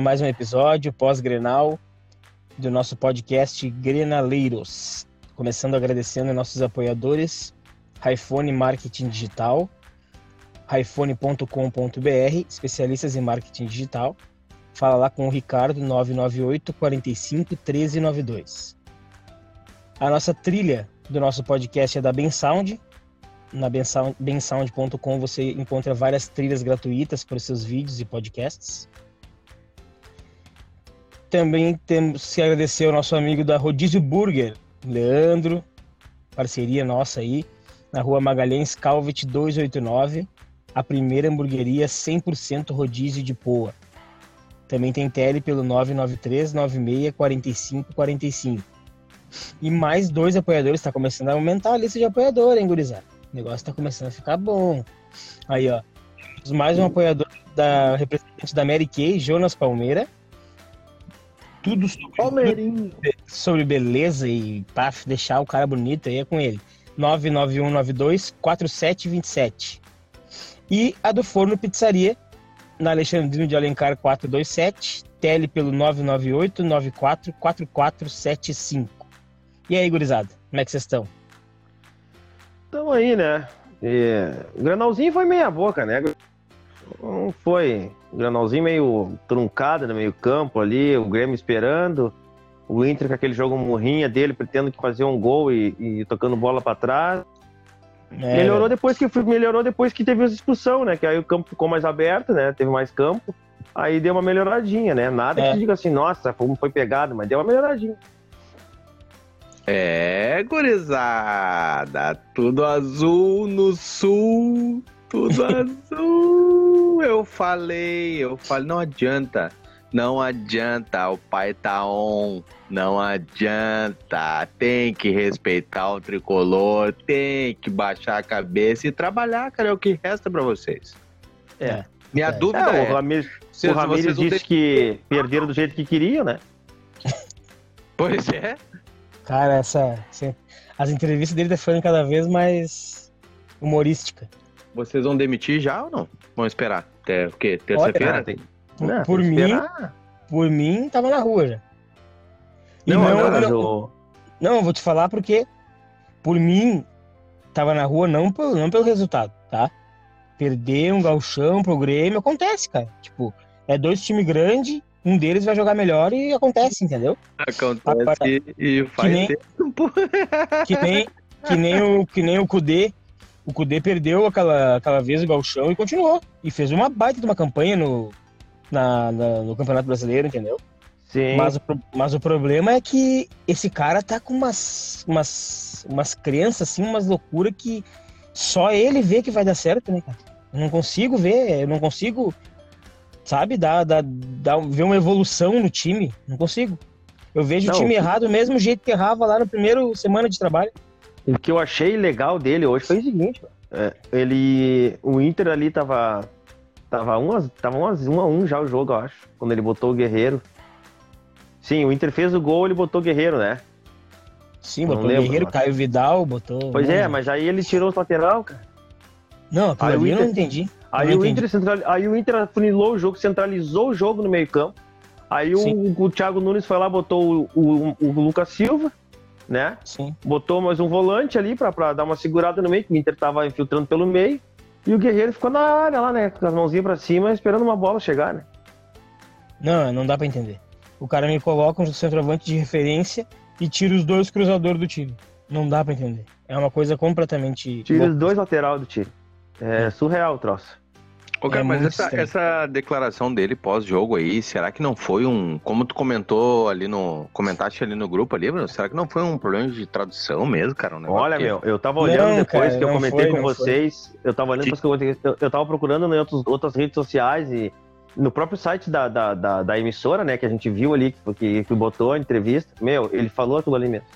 mais um episódio pós-Grenal do nosso podcast Grenaleiros. Começando agradecendo nossos apoiadores, iPhone Marketing Digital, iPhone.com.br, especialistas em marketing digital. Fala lá com o Ricardo 998 45 1392. A nossa trilha do nosso podcast é da Bensound. Na bensound.com você encontra várias trilhas gratuitas para os seus vídeos e podcasts. Também temos que agradecer ao nosso amigo da Rodízio Burger, Leandro, parceria nossa aí, na rua Magalhães Calvet 289, a primeira hamburgueria 100% rodízio de poa. Também tem tele pelo 993 96 45 45. E mais dois apoiadores, está começando a aumentar a lista de apoiadores, hein, gurizada? O negócio está começando a ficar bom. Aí, ó. Mais um apoiador da representante da Mary Kay, Jonas Palmeira. Tudo sobre, sobre beleza e para deixar o cara bonito aí é com ele. 99192 4727. E a do Forno Pizzaria, na Alexandrino de Alencar 427, tele pelo 998 94 4475. E aí, gurizada, como é que vocês estão? Estamos aí, né? E, o granalzinho foi meia boca, né? Não foi. O granalzinho meio truncado no meio campo ali, o Grêmio esperando. O Inter com aquele jogo morrinha dele, pretendendo que fazer um gol e, e tocando bola para trás. É. Melhorou depois que melhorou depois que teve a expulsão, né? Que aí o campo ficou mais aberto, né? Teve mais campo. Aí deu uma melhoradinha, né? Nada é. que diga assim, nossa, como foi pegado, mas deu uma melhoradinha. É, gurizada, tudo azul no sul, tudo azul. Eu falei, eu falei, não adianta. Não adianta, o pai tá on. Não adianta. Tem que respeitar o tricolor, tem que baixar a cabeça e trabalhar, cara. É o que resta para vocês. É. Minha é. dúvida é. é o Ramires, o Ramires disse que perderam do jeito que queriam, né? Pois é. Cara, essa, essa as entrevistas dele estão ficando cada vez mais humorística. Vocês vão demitir já ou não? Vão esperar? Até o quê? Terça-feira? Tem... Por, não, por mim, por mim, tava na rua já. E não, não, não, não, não, vou te falar porque, por mim, tava na rua não pelo, não pelo resultado, tá? Perder um galchão pro Grêmio acontece, cara. Tipo, é dois times grandes, um deles vai jogar melhor e acontece, entendeu? Acontece e faz que nem, tempo. que nem, que nem o que nem o Kudê. O Kudê perdeu aquela, aquela vez o galchão e continuou. E fez uma baita de uma campanha no, na, na, no Campeonato Brasileiro, entendeu? Sim. Mas o, mas o problema é que esse cara tá com umas, umas, umas crenças, assim, umas loucuras que só ele vê que vai dar certo, né, cara? Eu não consigo ver, eu não consigo, sabe, dar, dar, dar, ver uma evolução no time. Não consigo. Eu vejo não, o time errado do mesmo jeito que errava lá no primeiro semana de trabalho. O que eu achei legal dele hoje foi o seguinte, é, ele, o Inter ali tava Tava 1 um, tava um, um a um já o jogo, eu acho, quando ele botou o Guerreiro. Sim, o Inter fez o gol, ele botou o Guerreiro, né? Sim, botou o Guerreiro, mas... Caio Vidal, botou. Pois é, mas aí ele tirou os lateral, cara. Não, aí o Inter... eu não entendi. Aí, não o Inter central... aí o Inter afunilou o jogo, centralizou o jogo no meio-campo. Aí o, o, Thiago Nunes foi lá, botou o, o, o Lucas Silva, né? Sim. Botou mais um volante ali pra, pra dar uma segurada no meio, que o Inter tava infiltrando pelo meio. E o Guerreiro ficou na área lá, né? Com as mãozinhas pra cima, esperando uma bola chegar, né? Não, não dá pra entender. O cara me coloca um centroavante de referência e tira os dois cruzadores do time. Não dá pra entender. É uma coisa completamente. Tira os dois lateral do time. É surreal o troço. Ô, cara, é mas essa, essa, declaração dele pós-jogo aí, será que não foi um. Como tu comentou ali no. Comentaste ali no grupo ali, Bruno, será que não foi um problema de tradução mesmo, cara? Um Olha, que... meu, eu tava olhando não, depois cara, que eu comentei foi, com vocês. Foi. Eu tava olhando depois que eu, eu tava procurando em outros, outras redes sociais e no próprio site da, da, da, da emissora, né, que a gente viu ali, que, que botou a entrevista. Meu, ele falou aquilo ali mesmo.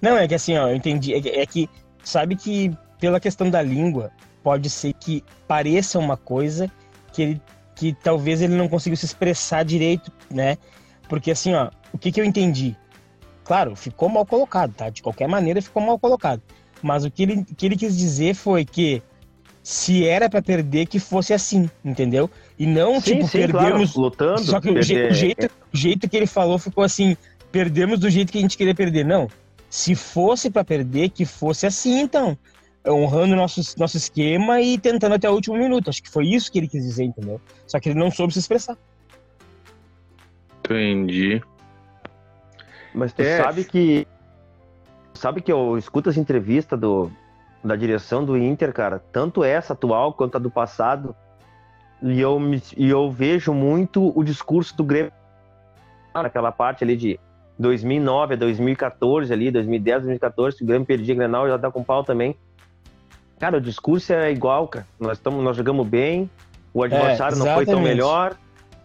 Não, é que assim, ó, eu entendi. É que, é que sabe que pela questão da língua, pode ser que pareça uma coisa que ele que talvez ele não consiga se expressar direito, né? Porque assim, ó, o que que eu entendi? Claro, ficou mal colocado, tá? De qualquer maneira ficou mal colocado. Mas o que ele, que ele quis dizer foi que se era para perder, que fosse assim, entendeu? E não, Sim, tipo, sim, perdemos. claro, lutando. Só que perder- o jeito, o jeito que ele falou ficou assim: perdemos do jeito que a gente queria perder. Não. Se fosse para perder, que fosse assim, então. Honrando nosso, nosso esquema e tentando até o último minuto. Acho que foi isso que ele quis dizer, entendeu? Só que ele não soube se expressar. Entendi. Mas tu É. sabe que. Sabe que eu escuto as entrevistas do, da direção do Inter, cara, tanto essa atual quanto a do passado, e eu, me- e eu vejo muito o discurso do Grêmio naquela parte ali de 2009 a 2014, ali, 2010, 2014, que o Grêmio perdia Grenal já tá com pau também. Cara, o discurso é igual, cara. Nós, tamo, nós jogamos bem, o adversário não foi tão melhor,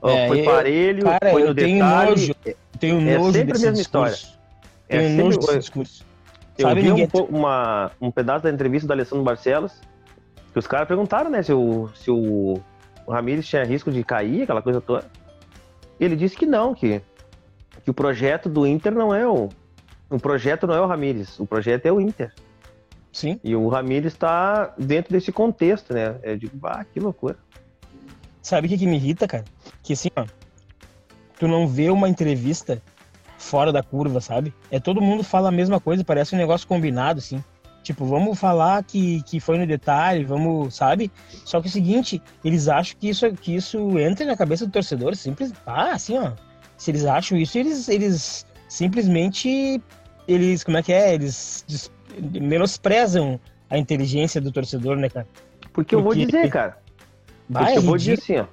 É, foi parelho, Cara, foi eu no tenho detalhe. nojo. Tenho É nojo sempre a mesma história. discurso. É Tenho sempre- nojo desse discurso. Eu Sabe, vi um, uma- um pedaço da entrevista do Alessandro Barcelos, que os caras perguntaram, né, se o, se o, o Ramires tinha risco de cair, aquela coisa toda. Ele disse que não, que, que o projeto do Inter não é o. O projeto não é o Ramires, o projeto é o Inter. Sim. E o Ramires está dentro desse contexto, né? Eu digo, ah, que loucura. Sabe o que, que me irrita, cara? Que assim, ó, tu não vê uma entrevista fora da curva, sabe? É todo mundo fala a mesma coisa, parece um negócio combinado, assim. Tipo, vamos falar que, que foi no detalhe, vamos, sabe? Só que é o seguinte, eles acham que isso, que isso entra na cabeça do torcedor, simples. Ah, assim, ó. Se eles acham isso, eles, eles simplesmente. Eles, como é que é? Eles menosprezam a inteligência do torcedor, né, cara? Porque eu vou Porque- dizer, cara. Vai, Porque eu vou é dizer assim, ó.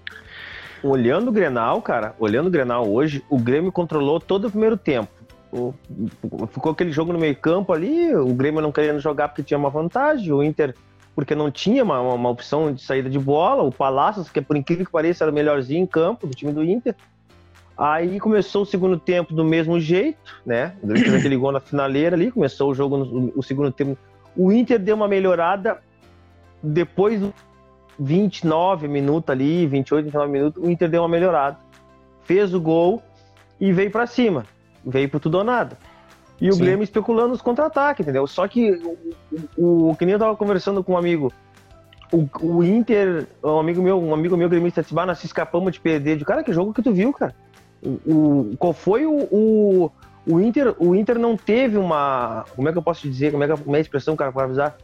Olhando o Grenal, cara, olhando o Grenal hoje, o Grêmio controlou todo o primeiro tempo. O- o- ficou aquele jogo no meio campo ali, o Grêmio não querendo jogar porque tinha uma vantagem, o Inter porque não tinha uma, uma- uma opção de saída de bola, o Palácios, que por incrível que pareça era o melhorzinho em campo do time do Inter. Aí começou o segundo tempo do mesmo jeito, né? O Grêmio gol na finaleira ali, começou o jogo no o segundo tempo. O Inter deu uma melhorada depois do 29 minutos ali, 28, 29 minutos, o Inter deu uma melhorada. Fez o gol e veio pra cima. Veio pro tudo ou nada. E o Sim. Grêmio especulando os contra-ataques, entendeu? Só que o, o, o que nem eu tava conversando com um amigo, o, o Inter, um amigo meu, um amigo meu gremista disse, "Bah, nós se escapamos de perder. De cara, que jogo que tu viu, cara? O, o- qual foi o, o, o Inter? O Inter não teve uma. Como é que eu posso dizer? Como é, que, como é a expressão, cara, para avisar?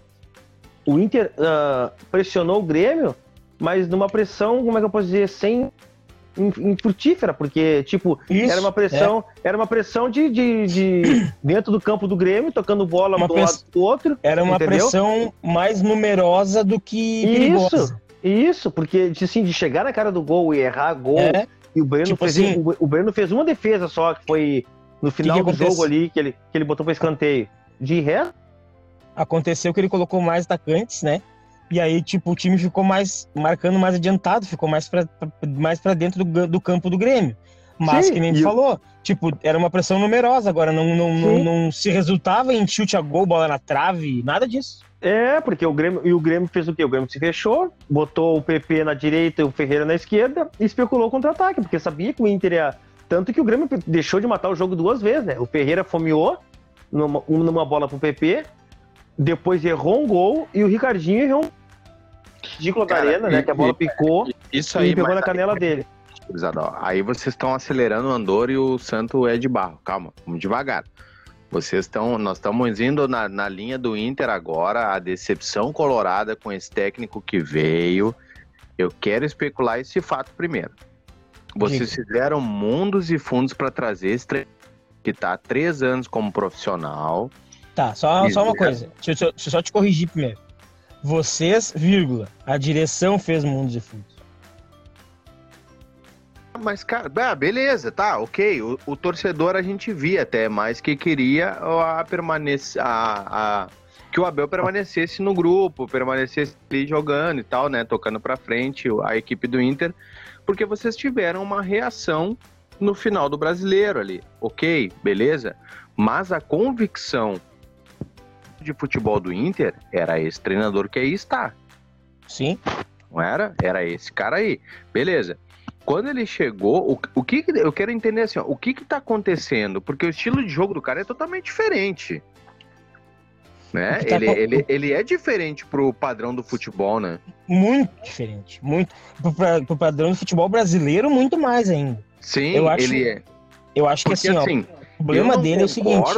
O Inter ah, pressionou o Grêmio, mas numa pressão, como é que eu posso dizer, sem in- infrutífera, porque, tipo, Isso, era uma pressão, era uma pressão de, de, de- dentro do campo do Grêmio, tocando bola Uma do lado press- do outro. Era uma Entendeu? pressão mais numerosa do que Isso, perigosa. isso, porque de, assim, de chegar na cara do gol e errar gol, É, e o Breno, Tipo fez, assim- o, o Breno fez uma defesa só, que foi no final que do acontece? jogo ali, que ele, que ele botou para escanteio. De resto, aconteceu que ele colocou mais atacantes, né? E aí, tipo, o time ficou mais marcando mais adiantado, ficou mais pra- mais pra dentro do, do campo do Grêmio. Mas Sim, que nem e tu o- falou, tipo, era uma pressão numerosa, agora não, não, não, não se resultava em chute a gol, bola na trave, nada disso. É, porque o Grêmio, e o Grêmio fez o quê? O Grêmio se fechou, botou o PP na direita e o Ferreira na esquerda e especulou contra-ataque, porque sabia que o Inter ia. Tanto que o Grêmio deixou de matar o jogo duas vezes, né? O Ferreira fomeou numa, um numa bola pro PP, depois errou um gol e o Ricardinho errou um ridículo da arena, né? e- Que a bola e- picou Isso e aí, pegou mas na canela dele. Aí vocês estão acelerando o Andor e o Santo é de barro. Calma, vamos devagar. Vocês estão, nós estamos indo na, na linha do Inter agora, a decepção colorada com esse técnico que veio. Eu quero especular esse fato primeiro. Vocês fizeram mundos e fundos para trazer esse tre- que está há três anos como profissional. Tá, só, só uma coisa, deixa eu, deixa eu só te corrigir primeiro. Vocês, vírgula, a direção fez mundos e fundos. Mas, cara, ah, beleza, tá, ok. O, o torcedor a gente via até mais que queria a permanece, a, a- que o Abel permanecesse no grupo, permanecesse ali jogando e tal, né? Tocando pra frente a equipe do Inter, porque vocês tiveram uma reação no final do brasileiro ali. Ok, beleza. Mas a convicção de futebol do Inter era esse treinador que aí está. Sim? Não era? Era esse cara aí. Beleza. Quando ele chegou, o, o que, que- eu quero entender assim, ó, o que que tá acontecendo? Porque o estilo de jogo do cara é totalmente diferente. Né? Que tá Ele, com- ele, ele é diferente pro padrão do futebol, né? Muito diferente. Muito. Pro, pro padrão do futebol brasileiro, muito mais ainda. Sim, Eu acho ele é. Eu acho que Porque assim, ó, assim, o problema dele é o seguinte.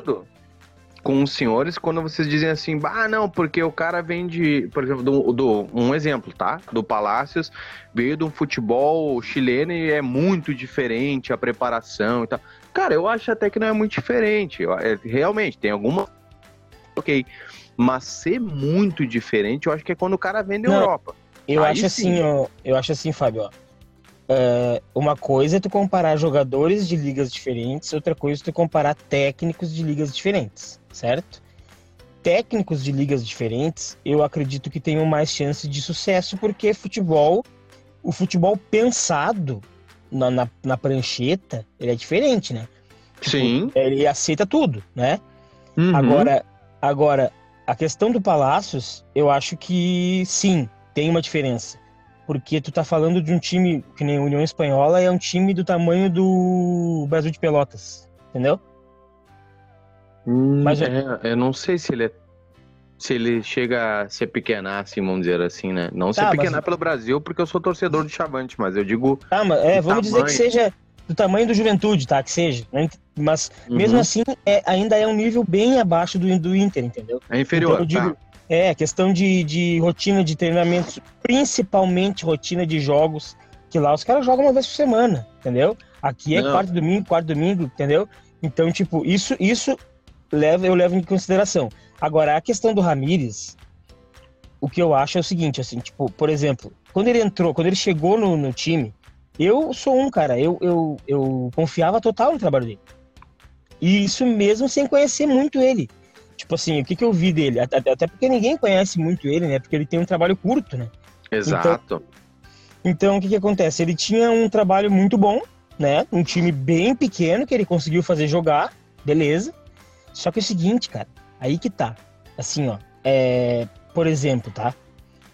Com os senhores quando vocês dizem assim, ah, não, porque o cara vem de, por exemplo, do, do- um exemplo, tá? Do Palácios, veio de um futebol chileno e é muito diferente a preparação e tal. Cara, eu acho até que não é muito diferente. Eu- é, realmente, tem alguma. Ok. Mas ser muito diferente, eu acho que é quando o cara vem da Não. Europa. Eu Aí acho sim. assim, ó, eu acho assim, Fábio, ó. É, uma coisa é tu comparar jogadores de ligas diferentes, outra coisa é tu comparar técnicos de ligas diferentes, certo? Técnicos de ligas diferentes, eu acredito que tenham mais chance de sucesso, porque futebol, o futebol pensado na, na, na prancheta, ele é diferente, né? Sim. Ele aceita tudo, né? Uhum. Agora, agora, a questão do Palácios, eu acho que sim, tem uma diferença. Porque tu tá falando de um time que nem a União Espanhola, é um time do tamanho do Brasil de Pelotas, entendeu? Hum, Mas eu- é, eu não sei se ele é. Se ele chega a ser pequenar, assim, vamos dizer assim, né? Não ser Tá, mas- pequenar pelo Brasil, porque eu sou torcedor do Chavante, mas eu digo. Tá, mas é, vamos dizer que seja do tamanho do Juventude, tá? Que seja. né? Mas mesmo uhum, assim, é, ainda é um nível bem abaixo do, do Inter, entendeu? É inferior. Então, eu digo, tá. É, questão de, de rotina de treinamentos, principalmente rotina de jogos, que lá os caras jogam uma vez por semana, entendeu? Aqui é Não. quarto domingo, quarto domingo, entendeu? Então, tipo, isso, isso leva, eu levo em consideração. Agora, a questão do Ramires, o que eu acho é o seguinte, assim, tipo, por exemplo, quando ele entrou, quando ele chegou no, no time, eu sou um, cara, eu, eu, eu confiava total no trabalho dele. E isso mesmo sem conhecer muito ele. Tipo assim, o que, que eu vi dele? Até, até porque ninguém conhece muito ele, né? Porque ele tem um trabalho curto, né? Exato. Então, o que, que acontece? Ele tinha um trabalho muito bom, né? Um time bem pequeno que ele conseguiu fazer jogar, beleza. Só que é o seguinte, cara, aí que tá. Assim, ó, é, por exemplo, tá?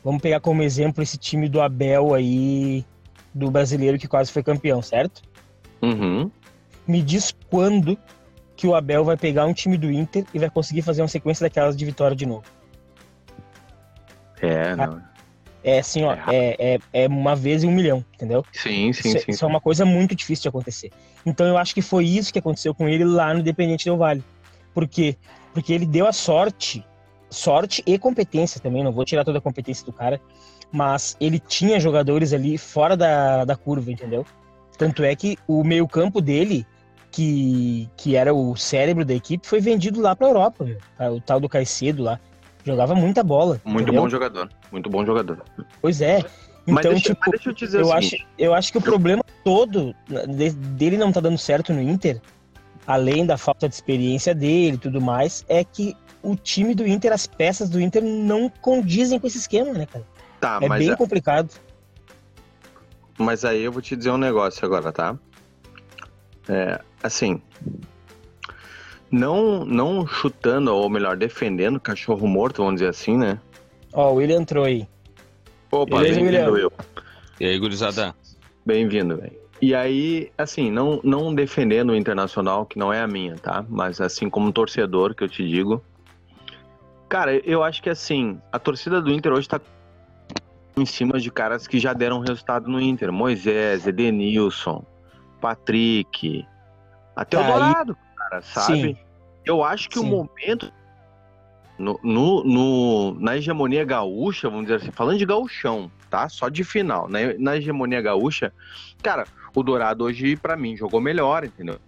Vamos pegar como exemplo esse time do Abel aí, do brasileiro que quase foi campeão, certo? Uhum. Me diz quando que o Abel vai pegar um time do Inter e vai conseguir fazer uma sequência daquelas de vitória de novo. É, não. É assim, ó, é, é, é uma vez em um milhão, entendeu? Sim, sim, isso, sim. isso é uma coisa muito difícil de acontecer. Então eu acho que foi isso que aconteceu com ele lá no Independente Del Vale. Por quê? Porque ele deu a sorte, sorte e competência também, não vou tirar toda a competência do cara, mas ele tinha jogadores ali fora da, da curva, entendeu? Tanto é que o meio-campo dele, que, que era o cérebro da equipe, foi vendido lá pra Europa, meu. o tal do Caicedo lá. Jogava muita bola. Muito entendeu? bom jogador. Muito bom jogador. Pois é. mas, Então, deixa, tipo, mas deixa eu te dizer eu acho, eu acho que o problema todo de- dele não tá dando certo no Inter, além da falta de experiência dele e tudo mais, é que o time do Inter, as peças do Inter não condizem com esse esquema, né, cara? Tá, é mas, bem a- complicado. mas aí eu vou te dizer um negócio agora, tá? É, assim. Não, não chutando, ou melhor, defendendo cachorro morto, vamos dizer assim, né? Ó, o William entrou aí. Opa, Beleza, bem-vindo, William? eu. E aí, gurizada? Bem-vindo, velho. E aí, assim, não, não defendendo o Internacional, que não é a minha, tá? Mas assim, como torcedor, que eu te digo. Cara, eu acho que assim, a torcida do Inter hoje tá em cima de caras que já deram resultado no Inter. Moisés, Edenilson, Patrick, até Tá, o e- Dourado, cara, sabe? Sim. Eu acho que o Sim. momento no, no- no- na hegemonia gaúcha, vamos dizer assim, falando de gauchão, tá? Só de final. Na, na hegemonia gaúcha, cara, o Dourado hoje, pra mim, jogou melhor, entendeu?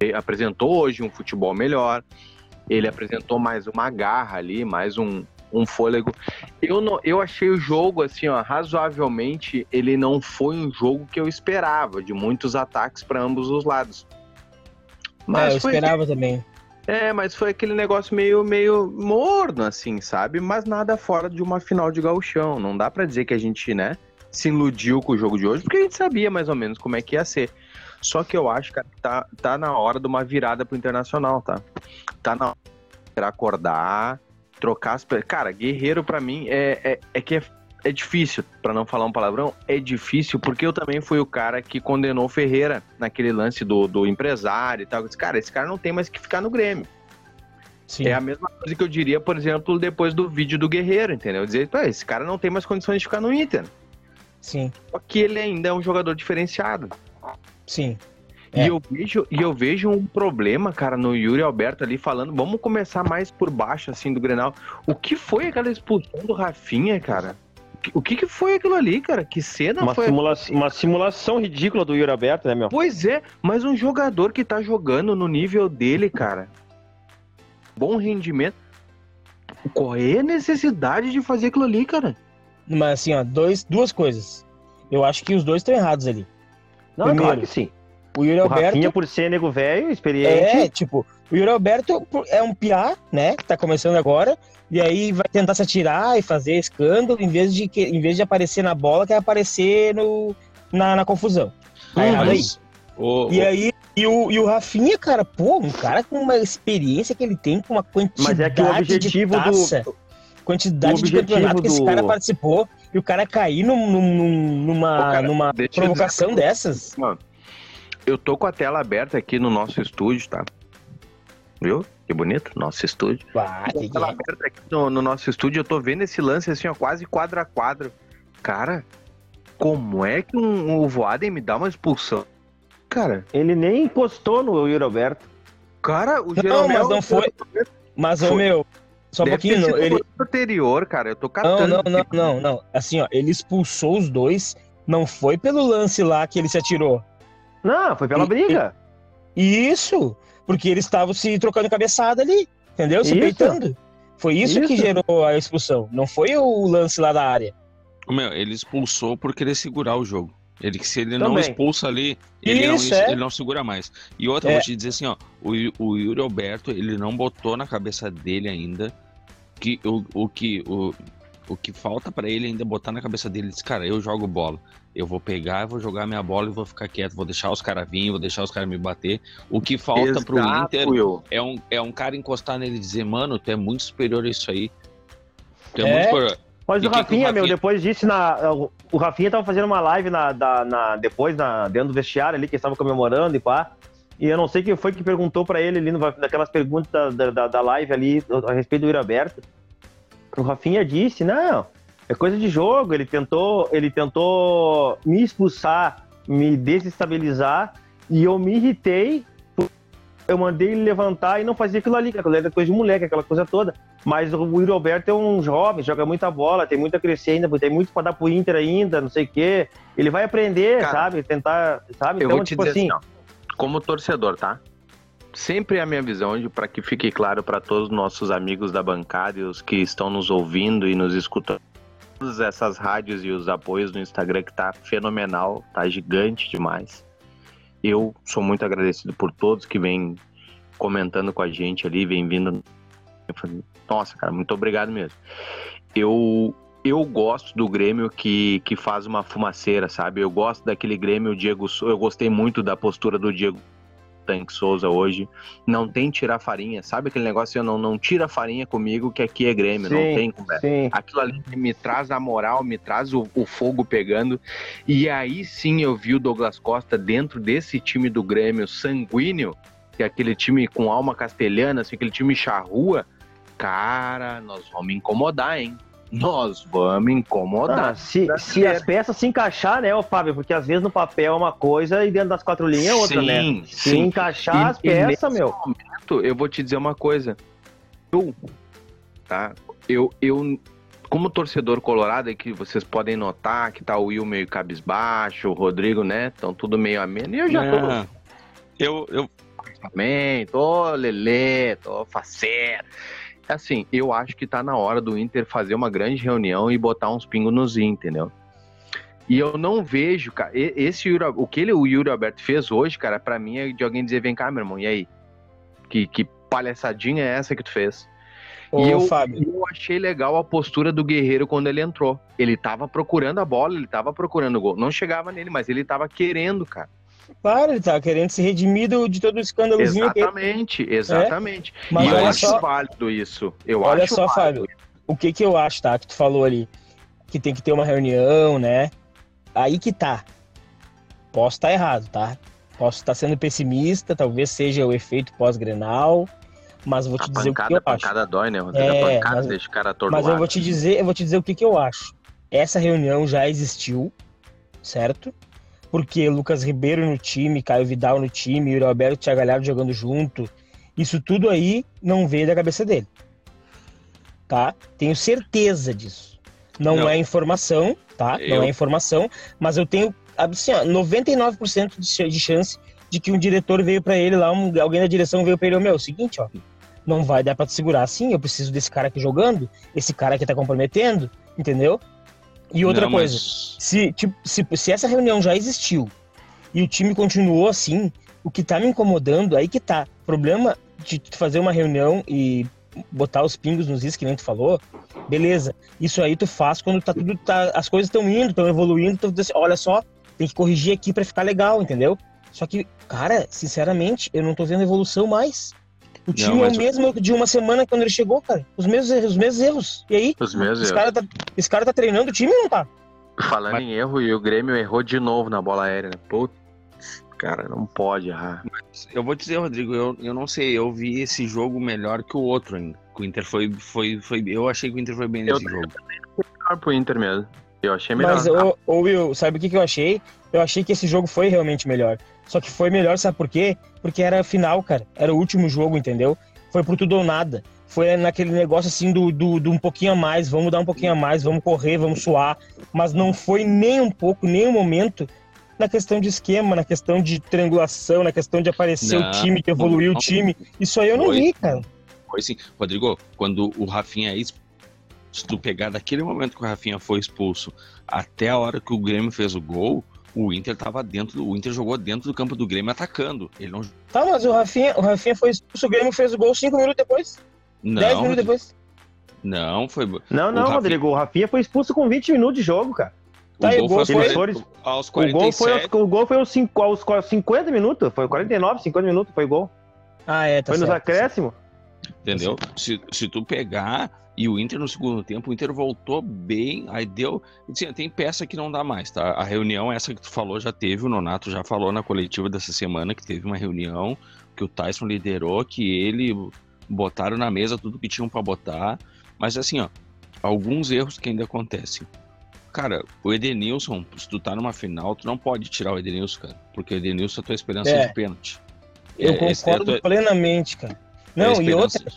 Ele apresentou hoje um futebol melhor, ele apresentou mais uma garra ali, mais um, um fôlego. Eu, não, eu achei o jogo, assim, ó, razoavelmente, ele não foi um jogo que eu esperava, de muitos ataques para ambos os lados. é, eu foi esperava também. é, mas foi aquele negócio meio, meio morno, assim, sabe? Mas nada fora de uma final de gauchão. Não dá pra dizer que a gente, né, se iludiu com o jogo de hoje, porque a gente sabia mais ou menos como é que ia ser. Só que eu acho, que tá, tá na hora de uma virada pro Internacional, tá? Tá na hora de acordar, trocar as... Cara, Guerreiro pra mim é, é, é que é, é difícil, pra não falar um palavrão, é difícil, porque eu também fui o cara que condenou o Ferreira naquele lance do, do empresário e tal. Eu disse, cara, esse cara não tem mais que ficar no Grêmio. Sim. É a mesma coisa que eu diria, por exemplo, depois do vídeo do Guerreiro, entendeu? Dizer, "Pô, esse cara não tem mais condições de ficar no Inter. Sim, Só que ele ainda é um jogador diferenciado. sim. É. E, eu vejo, e eu vejo um problema, cara, no Yuri Alberto ali falando. Vamos começar mais por baixo, assim, do Grenal. O que foi aquela expulsão do Rafinha, cara? O que- que foi aquilo ali, cara? Que cena Uma, foi? simula- uma simulação ridícula do Yuri Alberto, né, meu? Pois é, mas um jogador que tá jogando no nível dele, cara. Bom rendimento. Qual é a necessidade de fazer aquilo ali, cara? Mas assim, ó, dois, duas coisas. Eu acho que os dois estão errados ali. Não, Primeiro, claro que sim. O Yuri O Alberto. Rafinha, por ser nego velho, experiente. É, tipo, o Yuri Alberto é um piá, né? Que tá começando agora. E aí vai tentar se atirar e fazer escândalo, em vez de, que, em vez de aparecer na bola, quer aparecer no, na, na confusão. Hum, errado aí. Mas, ô, E aí, e o, e o Rafinha, cara, pô, um cara com uma experiência que ele tem, com uma quantidade Mas é que o objetivo de do. Quantidade o de campeonato que esse do- cara participou, e o cara cair num, num- num- numa, Ô, cara, numa provocação dessas. Eu tô com a tela aberta aqui no nosso estúdio, tá? Viu? Que bonito, nosso estúdio. Ah, que que Tela é? aberta aqui no, no nosso estúdio, eu tô vendo esse lance assim, ó, quase quadro a quadro. Cara, como é que um, o Voaden me dá uma expulsão? Cara, Ele nem encostou no Yuri Alberto. cara, o Não, mas não foi. Mas, ô Foi. meu, só um Deve ter pouquinho, sido ele, no anterior, cara. Eu tô Não, catando. não, não, aqui. não, não. Assim, ó, ele expulsou os dois, não foi pelo lance lá que ele se atirou. Não, foi pela E- briga. Isso, porque eles estavam se trocando cabeçada ali, entendeu? Se Isso. peitando. Foi isso, que Isso. gerou a expulsão, não foi o lance lá da área. meu, ele expulsou por querer segurar o jogo. Ele, se ele não Também. expulsa ali, ele, Isso, não, é. ele não segura mais. E outra, É. eu vou te dizer assim, ó, o, o Yuri Alberto, ele não botou na cabeça dele ainda que o, o que o, o que falta pra ele ainda é botar na cabeça dele, ele disse, cara, eu jogo bola. Eu vou pegar, eu vou jogar minha bola e vou ficar quieto, vou deixar os caras virem, vou deixar os caras me bater. O que falta pro Exato, Inter Will. é um, é um cara encostar nele e dizer, mano, tu é muito superior a isso aí. Tu é, É? muito superior. Mas E o o Rafinha, meu, Rafinha- depois disse na. o- Rafinha tava fazendo uma live na, da- na- depois, na, dentro do vestiário ali, que eles estavam comemorando e pá. E eu não sei quem foi que perguntou pra ele ali, daquelas perguntas da, da- da, live ali, a respeito do Yuri Aberto. O Rafinha disse, não, é coisa de jogo. Ele tentou, ele tentou me expulsar, me desestabilizar, e eu me irritei. Eu mandei ele levantar e não fazer aquilo ali, que aquilo era coisa de moleque, aquela coisa toda. Mas o Yuri Alberto é um jovem, joga muita bola, tem muito a crescer ainda, tem muito pra dar pro Inter ainda, não sei o quê. Ele vai aprender, Cara, sabe? Tentar, sabe? Eu então, vou te tipo dizer assim, assim, ó, como torcedor, tá? Sempre a minha visão, pra que fique claro pra todos os nossos amigos da bancada e os que estão nos ouvindo e nos escutando. Todas essas rádios e os apoios no Instagram que tá fenomenal, tá gigante demais. Eu sou muito agradecido por todos que vêm comentando com a gente ali, vem vindo. Eu falei, Nossa, cara, muito obrigado mesmo. Eu eu gosto do Grêmio que, que faz uma fumaceira, sabe? Eu gosto daquele Grêmio Diego. Eu gostei muito da postura do Diego Tanque Souza hoje. Não tem tirar farinha, sabe aquele negócio? Eu não, não tira farinha comigo, que aqui é Grêmio, não Sim. tem conversa. sim. Aquilo ali me traz a moral, me traz o, o fogo pegando. E aí sim eu vi o Douglas Costa dentro desse time do Grêmio sanguíneo, que é aquele time com alma castelhana, assim, aquele time charrua. Cara, nós vamos incomodar, hein? Nós vamos incomodar. Ah, se, se as peças se encaixar, né, ô Fábio? Porque às vezes no papel é uma coisa e dentro das quatro linhas é outra, né? sim, Se sim. encaixar E- as peças, meu. momento, eu vou te dizer uma coisa. Eu, tá? Eu, eu, como torcedor colorado, é que vocês podem notar que tá o Will meio cabisbaixo, o Rodrigo, né? Estão tudo meio ameno. E eu já tô eu, eu, também, tô lelê, tô faceiro. Assim, eu acho que tá na hora do Inter fazer uma grande reunião e botar uns pingos nos i, entendeu? E eu não vejo, cara, esse Yuri, o que ele, o Yuri Alberto fez hoje, cara, pra mim é de alguém dizer, vem cá, meu irmão, e aí? Que, que palhaçadinha é essa que tu fez? Ô, e eu, Fábio, eu achei legal a postura do Guerreiro quando ele entrou. Ele tava procurando a bola, ele tava procurando o gol. Não chegava nele, mas ele tava querendo, cara. Claro, ele tá querendo se redimir de todo o escândalozinho que Exatamente, exatamente. Mas e eu acho só, válido isso. Eu olha acho só, válido. Fábio, o que que eu acho, tá? Que tu falou ali, que tem que ter uma reunião, né? Aí que tá. Posso estar errado, tá? Posso estar sendo pessimista, talvez seja o efeito pós-grenal, Mas vou te A dizer o que pancada, eu acho. pancada dói, né? É, a pancada mas- deixa o cara atordoado. Mas eu vou te dizer, eu vou te dizer o que, que eu acho. Essa reunião já existiu, certo? Porque Lucas Ribeiro no time, Caio Vidal no time, Yuri Alberto e Thiago Galhardo jogando junto. Isso tudo aí não veio da cabeça dele. Tá? Tenho certeza disso. Não, Não. é informação, tá? Eu- Não é informação, mas eu tenho assim, ó, 99% de ch- de chance de que um diretor veio pra ele lá, um- alguém da direção veio pra ele, "Ô, meu, é o seguinte, ó, não vai dar pra te segurar assim, eu preciso desse cara aqui jogando, esse cara aqui tá comprometendo, entendeu? E outra Não, coisa, mas- se, tipo, se, se essa reunião já existiu e o time continuou assim, o que tá me incomodando, aí que tá. Problema de fazer uma reunião e botar os pingos nos is, que nem tu falou, beleza. Isso aí tu faz quando tá tudo. Tá, as coisas estão indo, estão evoluindo, assim, olha só, tem que corrigir aqui pra ficar legal, entendeu? Só que, cara, sinceramente, eu não tô vendo evolução mais. O time é mas o o- mesmo de uma semana quando ele chegou, cara. Os mesmos erros, os mesmos erros. E aí? Os mesmos Esse erros. cara, tá, esse cara tá treinando o time ou não tá? Falando Mas- em erro, e o Grêmio errou de novo na bola aérea, né? Putz, cara, não pode errar. Eu vou dizer, Rodrigo, eu, eu não sei, eu vi esse jogo melhor que o outro ainda. O Inter foi, foi, foi. Eu achei que o Inter foi bem nesse Eu- jogo. Melhor pro Inter mesmo. Eu achei melhor. Mas, ô, ô, Will, sabe o que, que eu achei? Eu achei que esse jogo foi realmente melhor. Só que foi melhor, sabe por quê? Porque era a final, cara. Era o último jogo, entendeu? Foi por tudo ou nada. Foi naquele negócio assim do, do, do um pouquinho a mais, vamos dar um pouquinho a mais, vamos correr, vamos suar. Mas não foi nem um pouco, nem um momento na questão de esquema, na questão de triangulação, na questão de aparecer Não, o time, de evoluir não. o time. Isso aí eu não Foi. vi, cara. Foi assim, Rodrigo, quando o Rafinha é expulso, se tu pegar daquele momento que o Rafinha foi expulso até a hora que o Grêmio fez o gol, o Inter tava dentro, o Inter jogou dentro do campo do Grêmio atacando. Ele não Tá, mas o Rafinha, o Rafinha foi expulso, o Grêmio fez o gol cinco minutos depois. dez não, minutos depois. não foi. Não, O não, Rafinha- Rodrigo. O Rafinha foi expulso com 20 minutos de jogo, cara. Tá, o gol aos foi- 40 aos O gol, foi, 47. aos- o gol foi aos, cinco- aos 50 minutos. Foi 49, 50 minutos foi gol. Ah, é, tá foi nos certo. acréscimos. Entendeu? Se, se tu pegar e o Inter no segundo tempo, o Inter voltou bem, aí deu. Assim, tem peça que não dá mais, tá? A reunião, essa que tu falou, já teve, o Nonato já falou na coletiva dessa semana que teve uma reunião que o Tyson liderou, que ele botaram na mesa tudo que tinham pra botar. Mas assim, ó, alguns erros que ainda acontecem. Cara, o Edenilson, se tu tá numa final, tu não pode tirar o Edenilson, cara. Porque o Edenilson é a tua esperança É. de pênalti. Eu É, esse é concordo tua- plenamente, cara. é Não, e esperança. outra,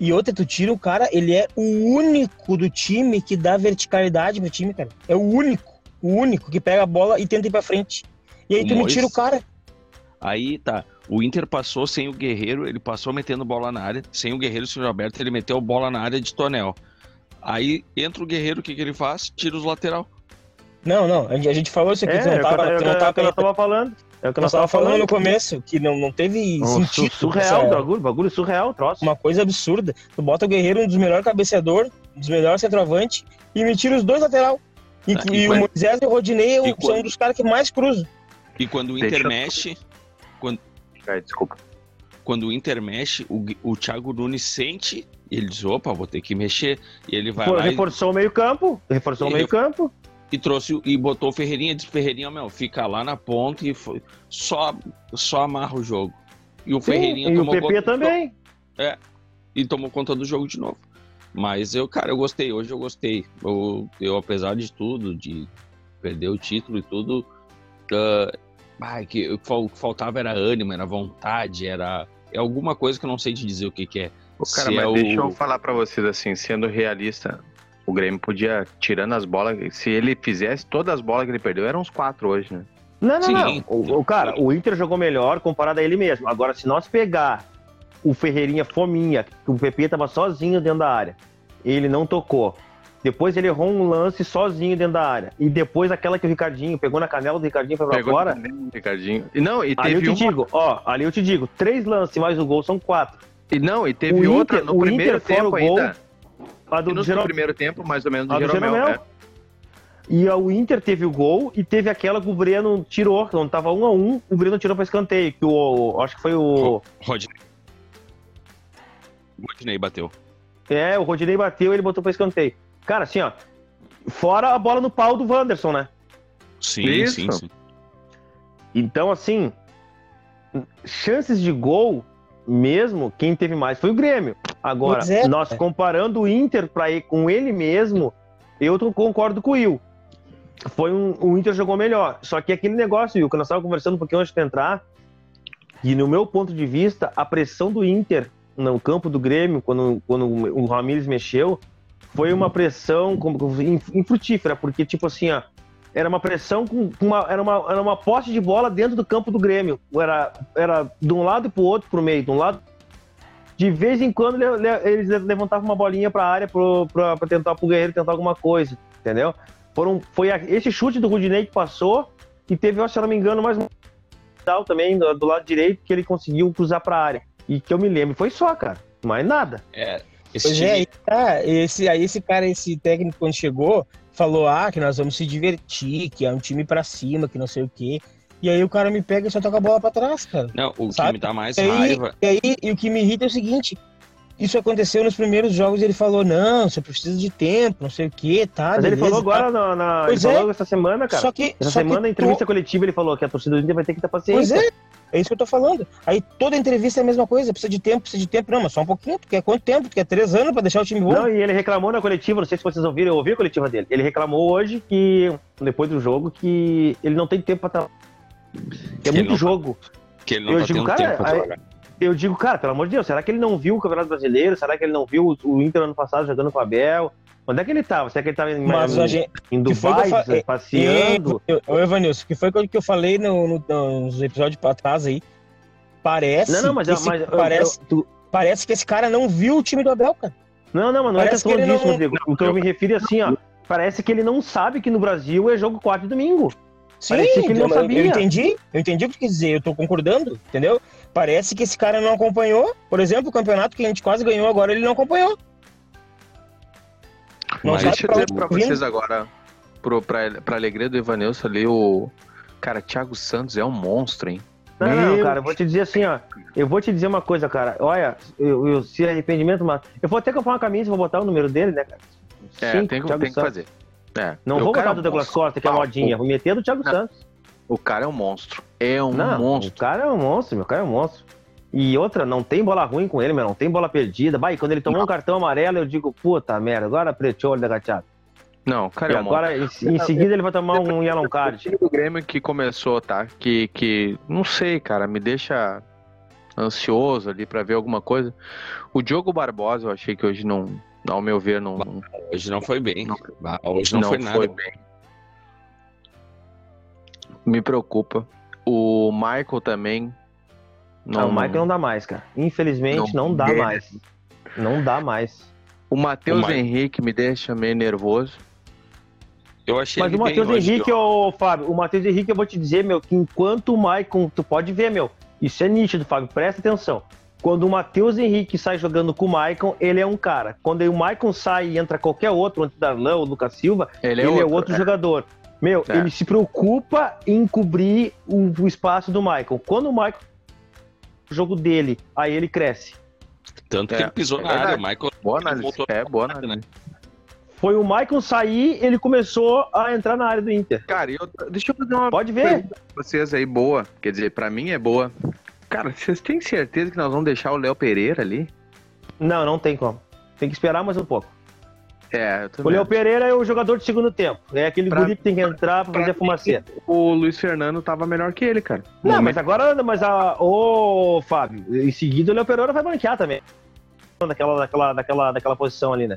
e outra, tu tira o cara, ele é o único do time que dá verticalidade pro time, cara. É o único, o único que pega a bola e tenta ir pra frente. E aí O tu me Mois- tira o cara. Aí tá, o Inter passou sem o Guerreiro, ele passou metendo bola na área, sem o Guerreiro o Silvio Alberto, ele meteu bola na área de tonel. Aí entra o Guerreiro, o que, que ele faz? Tira os lateral. Não, não, a gente, falou isso aqui, É, tu é não o que eu- tava, é o tu que não é o tava, que nós tava falando. É o que nós nós tava tava falando falando. no começo, que não, não teve Um sentido. surreal, essa- bagulho, bagulho surreal, troço. uma coisa absurda. Tu bota o Guerreiro, um dos melhores cabeceadores, um dos melhores centroavantes, e me tira os dois lateral. E, Ah, e e o quando- Moisés e o Rodinei e são quando- um dos caras que mais cruzam. E quando o Inter eu- mexe, Ai, desculpa. quando o Inter mexe, o, o Thiago Nunes sente, e ele diz, opa, vou ter que mexer. E ele vai For- lá e, reforçou o meio campo, reforçou o E meio campo. E trouxe o- e botou o Ferreirinha, disse, Ferreirinha, meu, fica lá na ponta e foi, só, só amarra o jogo. E o Sim, Ferreirinha e o tomou PP conta- também. e tomou conta do jogo de novo. Mas eu, cara, eu gostei. Hoje eu gostei. Eu, eu apesar de tudo, de perder o título e tudo, ah, ai, que o que fal- o que faltava era ânimo, era vontade, era é alguma coisa que eu não sei te dizer o que, que é. Ô, cara, Se mas é o- deixa eu falar pra vocês assim, sendo realista, o Grêmio podia, tirando as bolas, se ele fizesse todas as bolas que ele perdeu, eram uns quatro hoje, né? Não, não, Sim. não. O, o cara, o Inter jogou melhor comparado a ele mesmo. Agora, se nós pegar o Ferreirinha Fominha, que o PP tava sozinho dentro da área, ele não tocou. Depois ele errou um lance sozinho dentro da área. E depois aquela que o Ricardinho pegou na canela do Ricardinho e foi pra Pegou fora. também, Ricardinho. E não, e Ali eu teve te uma, digo, ó, ali eu te digo, três lances mais o gol são quatro. e não, e teve o outra Inter- no o primeiro Inter fora tempo o gol, ainda. A do Jeromel. primeiro tempo, mais ou menos, do A do Jeromel. Jeromel. né? E o Inter teve o gol e teve aquela que o Breno tirou, quando tava um a um, o Breno tirou pra escanteio, que o, acho que foi o... Rodney. Rodney bateu. É, o Rodinei bateu e ele botou pra escanteio. Cara, assim, ó, fora a bola no pau do Wanderson, né? Sim, Isso. sim, sim. Então, assim, chances de gol mesmo, quem teve mais foi o Grêmio. Agora, é. nós comparando o Inter para ir com ele mesmo, eu concordo com o Will. Foi um, o Inter jogou melhor. Só que aquele negócio, Will, que nós estávamos conversando um pouquinho antes de entrar, e no meu ponto de vista, a pressão do Inter no campo do Grêmio, quando, quando o Ramires mexeu, foi uma pressão infrutífera, porque, tipo assim, ó, era uma pressão com com uma, era, uma, era uma posse de bola dentro do campo do Grêmio. Era, era de um lado pro outro, pro meio, de um lado. De vez em quando le- le- eles levantavam uma bolinha pra área pro, pra, pra tentar pro Guerreiro tentar alguma coisa, entendeu? Foram, foi a- esse chute do Rudinei que passou e teve, se eu não me engano, mais um tal também do, do lado direito que ele conseguiu cruzar pra área. E que eu me lembro, foi só, cara. Mais nada. É, esse Pois time, é, aí, tá, esse, aí esse cara, esse técnico, quando chegou, falou, ah, que nós vamos se divertir, que é um time pra cima, que não sei o quê. E aí o cara me pega e só toca a bola pra trás, cara. Não, o que Sabe? me dá mais E aí, raiva. e aí, e o que me irrita é o seguinte, isso aconteceu nos primeiros jogos, ele falou, não, você precisa de tempo, não sei o quê, tá, Mas ele beleza, falou agora na. na- ele Pois é. falou essa semana, cara. Só que, Essa só semana, que na entrevista coletiva, ele falou que a torcida do Inter vai ter que ter Pois paciência. é, é isso que eu tô falando. Aí toda entrevista é a mesma coisa, precisa de tempo, precisa de tempo. Não, mas só um pouquinho, tu quer quanto tempo? Tu quer três anos pra deixar o time bom? Não, e ele reclamou na coletiva, não sei se vocês ouviram, eu ouvi a coletiva dele. Ele reclamou hoje que, depois do jogo, que ele não tem tempo pra estar. É muito não- jogo. Que ele não eu tá digo, cara, tempo aí-. Eu digo, cara, pelo amor de Deus, será que ele não viu o Campeonato Brasileiro? Será que ele não viu o- Inter ano passado jogando com o Abel? Onde é que ele tava? Será que ele tava em, mas em, gente. em que foi que eu Dubai, fa- é, passeando? E, ô, Evanilson, que foi o que eu falei no, no- nos episódios pra trás aí. Parece. Não, não, mas, que esse- mas parece, eu- tu- parece que esse cara não viu o time do Abel, cara. Não, não, mas não é Parece questão que ele disso, não- Rodrigo. O que eu me refiro é assim, ó. Parece que ele não sabe que no Brasil é jogo quarto e domingo. Sim, Parecia que ele não eu, sabia. eu entendi. Eu entendi o que tu quis dizer, eu tô concordando, entendeu? Parece que esse cara não acompanhou. Por exemplo, o campeonato que a gente quase ganhou agora, ele não acompanhou. Não Mas Deixa eu pra dizer pra tá vindo. vocês agora, pro, pra, pra alegria do Ivanilson ali, o. Cara, Thiago Santos é um monstro, hein? Não, não, cara, eu vou te dizer assim, ó. Eu vou te dizer uma coisa, cara. Olha, eu, eu, se arrependimento, mas. Eu vou até comprar uma camisa e vou botar o número dele, né, cara? É, Sim, tem, que- Thiago tem que Santos. fazer. É. Não O vou botar é um do Douglas monstro. Costa, que é Ah, modinha. Vou meter do Thiago Não. Santos. O cara é um monstro. É um não, monstro. o cara é um monstro, meu cara é um monstro. E outra, não tem bola ruim com ele, meu, não tem bola perdida. Bah, e quando ele tomou um cartão amarelo, eu digo, puta merda, agora preteou ele da gateada. Não, o cara E é um monstro. agora, em, em seguida, ele vai tomar um yellow O card. do Grêmio que começou, tá? Que, que não sei, cara, me deixa ansioso ali pra ver alguma coisa. O Diogo Barbosa, eu achei que hoje não, ao meu ver, não, não, Hoje não foi bem. Ah, Hoje não, foi nada. bem. Me preocupa. O Michael também. Não, o Michael não dá mais, cara. Infelizmente, não, Não dá é. mais. Não dá mais. O Matheus Henrique me deixa meio nervoso. Eu achei Mas ele o Matheus Henrique, ô Fábio, o Matheus Henrique, eu vou te dizer, meu, que enquanto o Maicon, tu pode ver, meu, isso é nítido, Fábio, presta atenção. Quando o Matheus Henrique sai jogando com o Maicon, ele é um cara. Quando o Maicon sai e entra qualquer outro, antes da Darlan ou Lucas Silva, Ele ele é é outro. outro jogador. Meu, É. ele se preocupa em cobrir o, o espaço do Maicon. Quando o Maicon o jogo dele, aí ele cresce. Tanto que É, ele pisou é na área. O Michael Boa análise. É, boa nada, análise. né? Foi o Maicon sair, ele começou a entrar na área do Inter. Cara, eu, deixa eu fazer uma Pode ver. pergunta pra vocês aí, boa. Quer dizer, pra mim é boa. Cara, vocês têm certeza que nós vamos deixar o Léo Pereira ali? Não, não tem como. Tem que esperar mais um pouco. É, eu O Léo. Pereira é o jogador de segundo tempo. É aquele Pra- guri que tem que entrar pra pra fazer a mim, fumaceira. O Luiz Fernando tava melhor que ele, cara. Não, Momento- mas agora, mas a, ô Fábio, em seguida o Léo Pereira vai banquear também. Daquela, daquela, daquela, daquela posição ali, né?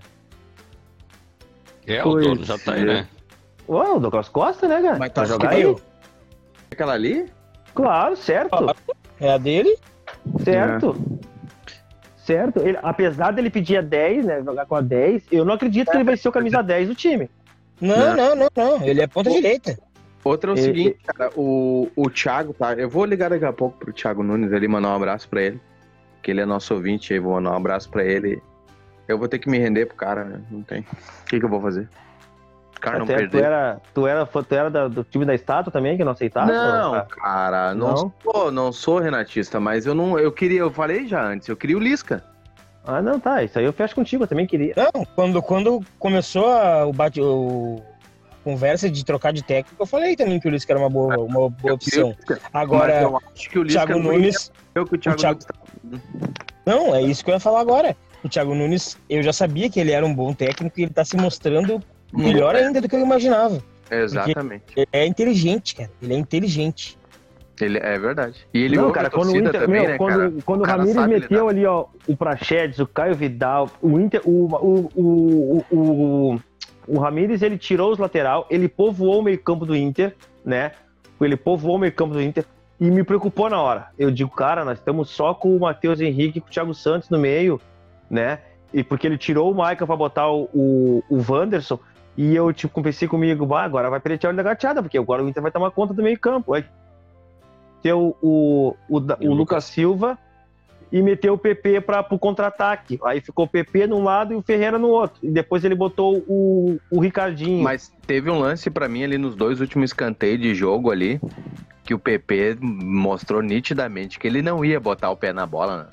É, o Pois dono já tá aí, é. né? Ué, o Douglas Costa, né, cara? Mas tá jogar que aí. Aquela ali? Claro, certo. É a dele? Certo. Certo. Ele, apesar dele pedir a 10, né? Jogar com a 10, eu não acredito que ele vai ser o camisa 10 do time. Não, não, não, não. Ele é ponta direita. Outra é o E- seguinte, cara, o, o Thiago, tá? Eu vou ligar daqui a pouco pro Thiago Nunes ali, mandar um abraço pra ele. Que ele é nosso ouvinte aí, vou mandar um abraço pra ele. Eu vou ter que me render pro cara, né? Não tem. O que, que eu vou fazer? O não Até tu perder. era, tu era, tu era da- do time da estátua também, que não aceitava? Não, Ah, cara, não, Não? Sou, não sou renatista, mas eu não, eu queria, eu falei já antes, eu queria o Lisca. Ah, não, tá. Isso aí eu fecho contigo, eu também queria. Não, quando, quando começou a- o bate. O, conversa de trocar de técnico, eu falei também que o Lisca era uma boa, uma boa opção. Agora, eu acho que o Lisca Thiago Nunes. entendeu que o Thiago, Thiago- Nunes Não, é isso que eu ia falar agora. O Thiago Nunes, eu já sabia que ele era um bom técnico e ele tá se mostrando melhor ainda do que eu imaginava. Exatamente. Ele é inteligente, cara. Ele é inteligente. Ele, é verdade. E ele não, cara, quando o Inter, também, meu, né, quando, cara? quando o Ramires meteu ali, ó, o Prachedes, o Caio Vidal, o Inter, o, o, o, o, o, o Ramires, ele tirou os lateral, ele povoou o meio-campo do Inter, né? Ele povoou o meio-campo do Inter e me preocupou na hora. Eu digo, cara, nós estamos só com o Matheus Henrique e com o Thiago Santos no meio, né? E porque ele tirou o Michael pra botar o, o, o Wanderson. E eu, tipo, pensei comigo, bah, agora vai perder olho da gateada, porque agora o Inter vai tomar conta do meio-campo. Aí meteu o, o, o o Lucas Silva e meteu o PP para o contra-ataque. Aí ficou o PP num lado e o Ferreira no outro. E depois ele botou o, o Ricardinho. Mas teve um lance pra mim ali nos dois últimos escanteios de jogo ali, que o PP mostrou nitidamente que ele não ia botar o pé na bola, né?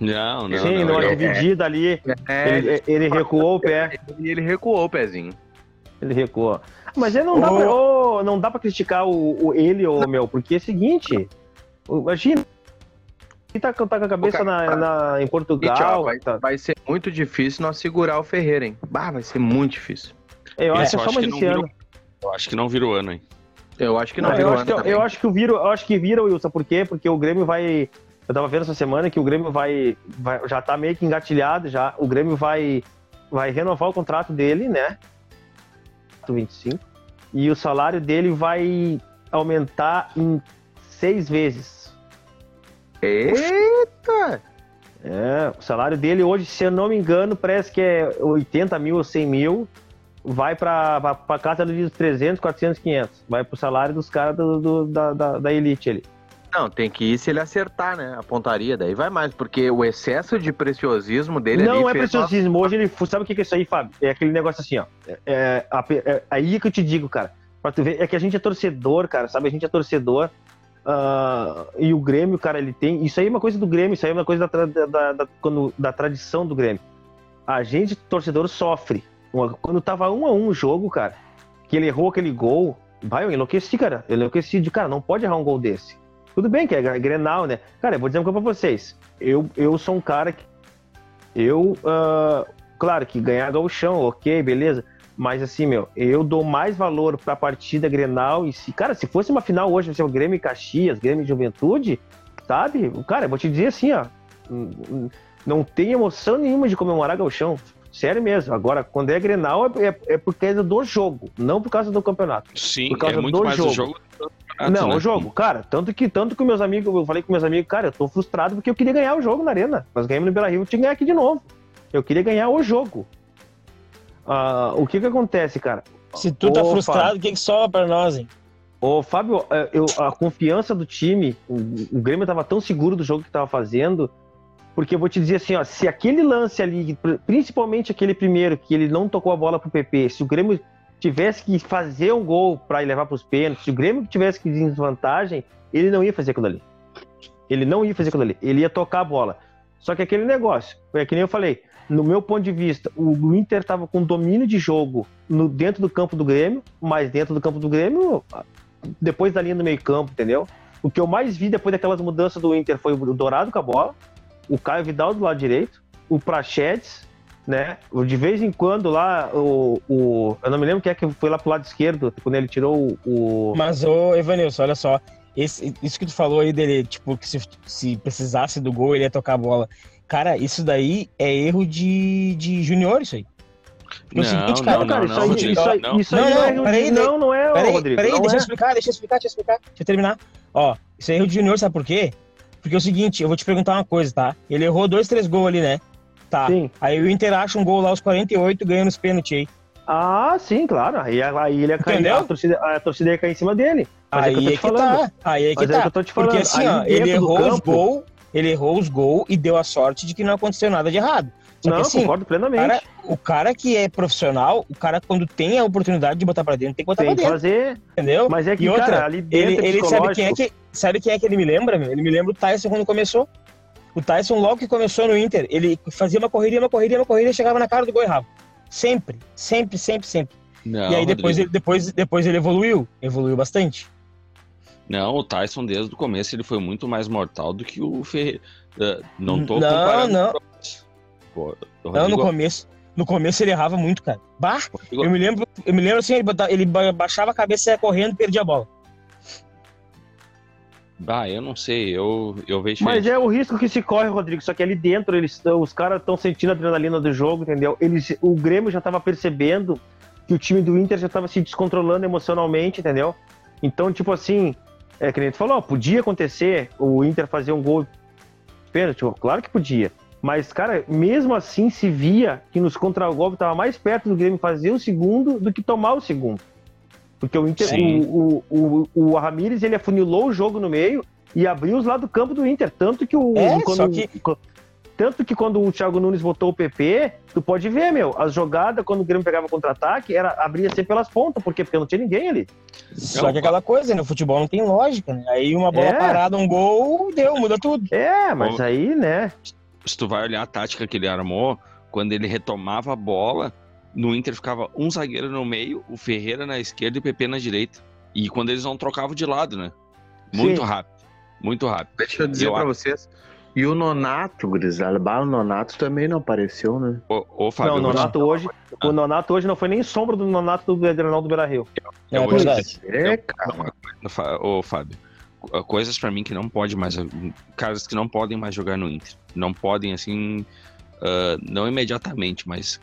Não, não, Sim, não. numa ele- dividida ali, É, ele, ele recuou o pé. e ele recuou o pezinho. Ele recuou. Mas ele não dá, pra, ô, não dá pra criticar o, o- ele, ô, meu, porque é o seguinte, imagina, ele tá, tá com a cabeça cara, na, na- em E, Portugal. tchau, vai, tá- vai ser muito difícil nós segurar o Ferreira, hein? Bah, vai ser muito difícil. eu que é só acho mais que não esse virou- ano. Eu acho que não virou ano, hein? Eu acho que não, Não, virou eu, acho ano que, eu acho que o viro, eu acho que vira, Wilson, por quê? Porque o Grêmio vai. Eu tava vendo essa semana que o Grêmio vai, vai- já tá meio que engatilhado já. O Grêmio vai, vai renovar o contrato dele, né? 25. E o salário dele vai aumentar em seis vezes. Eita! É, o salário dele hoje, se eu não me engano, parece que é 80 mil ou 100 mil. Vai pra casa dos 300, 400, 500. Vai pro salário dos caras do, do- da, da, da elite ali. Não, tem que ir se ele acertar, né? A pontaria, daí vai mais, porque o excesso de preciosismo dele Não é preciosismo. Hoje ele. Sabe o que é isso aí, Fábio? É aquele negócio assim, ó. É, é, a- é- aí que eu te digo, cara. Pra tu ver, é que a gente é torcedor, cara, sabe? A gente é torcedor. ah, e o Grêmio, cara, ele tem. Isso aí é uma coisa do Grêmio, isso aí é uma coisa da, da, da, da- quando- da tradição do Grêmio. A gente, torcedor, sofre. Quando tava um a um o jogo, cara, que ele errou aquele gol, vai, eu enlouqueci, cara. Eu enlouqueci de, cara, não pode errar um gol desse. Tudo bem que é Gre- Grenal, né? Cara, eu vou dizer uma coisa pra vocês. Eu, eu sou um cara que. Eu, ah, claro que ganhar gauchão, ok, beleza. Mas assim, meu, eu dou mais valor pra partida Grenal. E se, cara, se fosse uma final hoje, se o Grêmio e Caxias, Grêmio e Juventude, sabe? Cara, eu vou te dizer assim, ó. Não tem emoção nenhuma de comemorar gauchão. Sério mesmo. Agora, quando é Grenal, é, é, é por causa do jogo, não por causa do campeonato. Sim, Por causa é muito do mais jogo. o jogo. Não, né? o jogo, cara, tanto que tanto que meus amigos, eu falei com meus amigos, cara, eu tô frustrado porque eu queria ganhar o jogo na arena. Nós ganhamos no Beira Rio, eu tinha que ganhar aqui de novo. Eu queria ganhar o jogo. Ah, o que que acontece, cara? Se tu tá Ô, frustrado, o que, que sobra pra nós, hein? Ô, Fábio, eh, eu, a confiança do time, o, o Grêmio tava tão seguro do jogo que tava fazendo, porque eu vou te dizer assim, ó, se aquele lance ali, pr- principalmente aquele primeiro, que ele não tocou a bola pro PP, se o Grêmio tivesse que fazer um gol para levar pros pênaltis, se o Grêmio tivesse que desvantagem, ele não ia fazer aquilo ali. Ele não ia fazer aquilo ali, ele ia tocar a bola. Só que aquele negócio, é que nem eu falei, no meu ponto de vista, o Inter tava com domínio de jogo no, dentro do campo do Grêmio, mas dentro do campo do Grêmio, depois da linha do meio campo, entendeu? O que eu mais vi depois daquelas mudanças do Inter foi o Dourado com a bola, o Caio Vidal do lado direito, o Prachedes, né? De vez em quando lá, o, o- eu não me lembro quem é que foi lá pro lado esquerdo, quando ele tirou o. Mas, ô, Evanilson, olha só. Esse, isso que tu falou aí dele, tipo, que se, se precisasse do gol, ele ia tocar a bola. Cara, isso daí é erro de, de junior, isso aí. Porque é o Não, seguinte, cara, não, cara, não, isso aí, não, isso aí, não. isso aí Não, não, é não, peraí, não, não é, Peraí, Rodrigo. peraí, não deixa é. eu explicar, deixa eu explicar, deixa eu explicar. Deixa eu terminar. Ó, isso é erro de junior, sabe por quê? Porque é o seguinte, eu vou te perguntar uma coisa, tá? Ele errou dois, três gols ali, né? Tá. Sim. Aí o Inter acha um gol lá aos 48, ganha nos pênaltis aí. Ah, sim, claro. Aí, aí ele ia cair, Entendeu? a torcida, a torcida ia cair em cima dele. Mas é aí que eu tô é te que falando. tá. Aí é que Mas é tá. que eu tô te falando. Porque assim, Aí ó, ele errou os campo- gols, ele errou os gols e deu a sorte de que não aconteceu nada de errado. Só Não, que assim, concordo plenamente. cara, o cara que é profissional, o cara quando tem a oportunidade de botar pra dentro, tem que botar Tem pra dentro, fazer. entendeu? Mas é que, E outra, cara, ali dentro Ele, é ele sabe quem é que sabe quem é que ele me lembra, meu? Ele me lembra o Tyson quando começou. O Tyson logo que começou no Inter, ele fazia uma correria, uma correria, uma correria, chegava na cara do gol e errava. Sempre, sempre, sempre, sempre. Não, e aí depois Rodrigo. ele, depois, depois ele evoluiu. Evoluiu bastante. Não, o Tyson desde o começo ele foi muito mais mortal do que o Ferreira. Eh, Não tô Não, comparando. não. Pô, Não, no começo. No começo ele errava muito, cara. Bah, Rodrigo- eu me lembro, eu me lembro assim, ele, ele ba- baixava a cabeça, ia correndo e perdia a bola. Bah, eu não sei, eu, eu vejo Mas é o risco que se corre, Rodrigo. Só que ali dentro, eles tão- os caras estão sentindo a adrenalina do jogo, entendeu? Eles, o Grêmio já estava percebendo que o time do Inter já estava se descontrolando emocionalmente, entendeu? Então, tipo assim, é que nem tu falou, podia acontecer o Inter fazer um gol de pênalti, claro que podia. Mas, cara, mesmo assim se via que nos contra-golpes estava mais perto do Grêmio fazer o segundo do que tomar o segundo. Porque o Inter, o, o, o, o Ramires, ele afunilou o jogo no meio e abriu os lados do campo do Inter. Tanto que o. É, quando, só que- Tanto que quando o Thiago Nunes botou o PP, tu pode ver, meu, as jogadas, quando o Grêmio pegava contra-ataque, era abria sempre pelas pontas, por quê? Porque não tinha ninguém ali. Só que aquela coisa, né? O futebol não tem lógica, né? Aí uma bola É. parada, um gol, deu, muda tudo. É, mas aí, né? Se tu vai olhar a tática que ele armou, quando ele retomava a bola, no Inter ficava um zagueiro no meio, o Ferreira na esquerda e o PP na direita. E quando eles não trocavam de lado, né? Muito Sim. rápido. Muito rápido. Deixa eu dizer Eu pra acho- vocês. E o Nonato, Grisalho, o Nonato também não apareceu, né? Ô, ô Fábio, não, o Nonato hoje, o Nonato hoje não foi nem sombra do Nonato do Adrenal do Beira Rio. É, te verdade. É, cara. Ô, Fábio, coisas pra mim que não pode mais, caras que não podem mais jogar no Inter. Não podem, assim, ah, não imediatamente, mas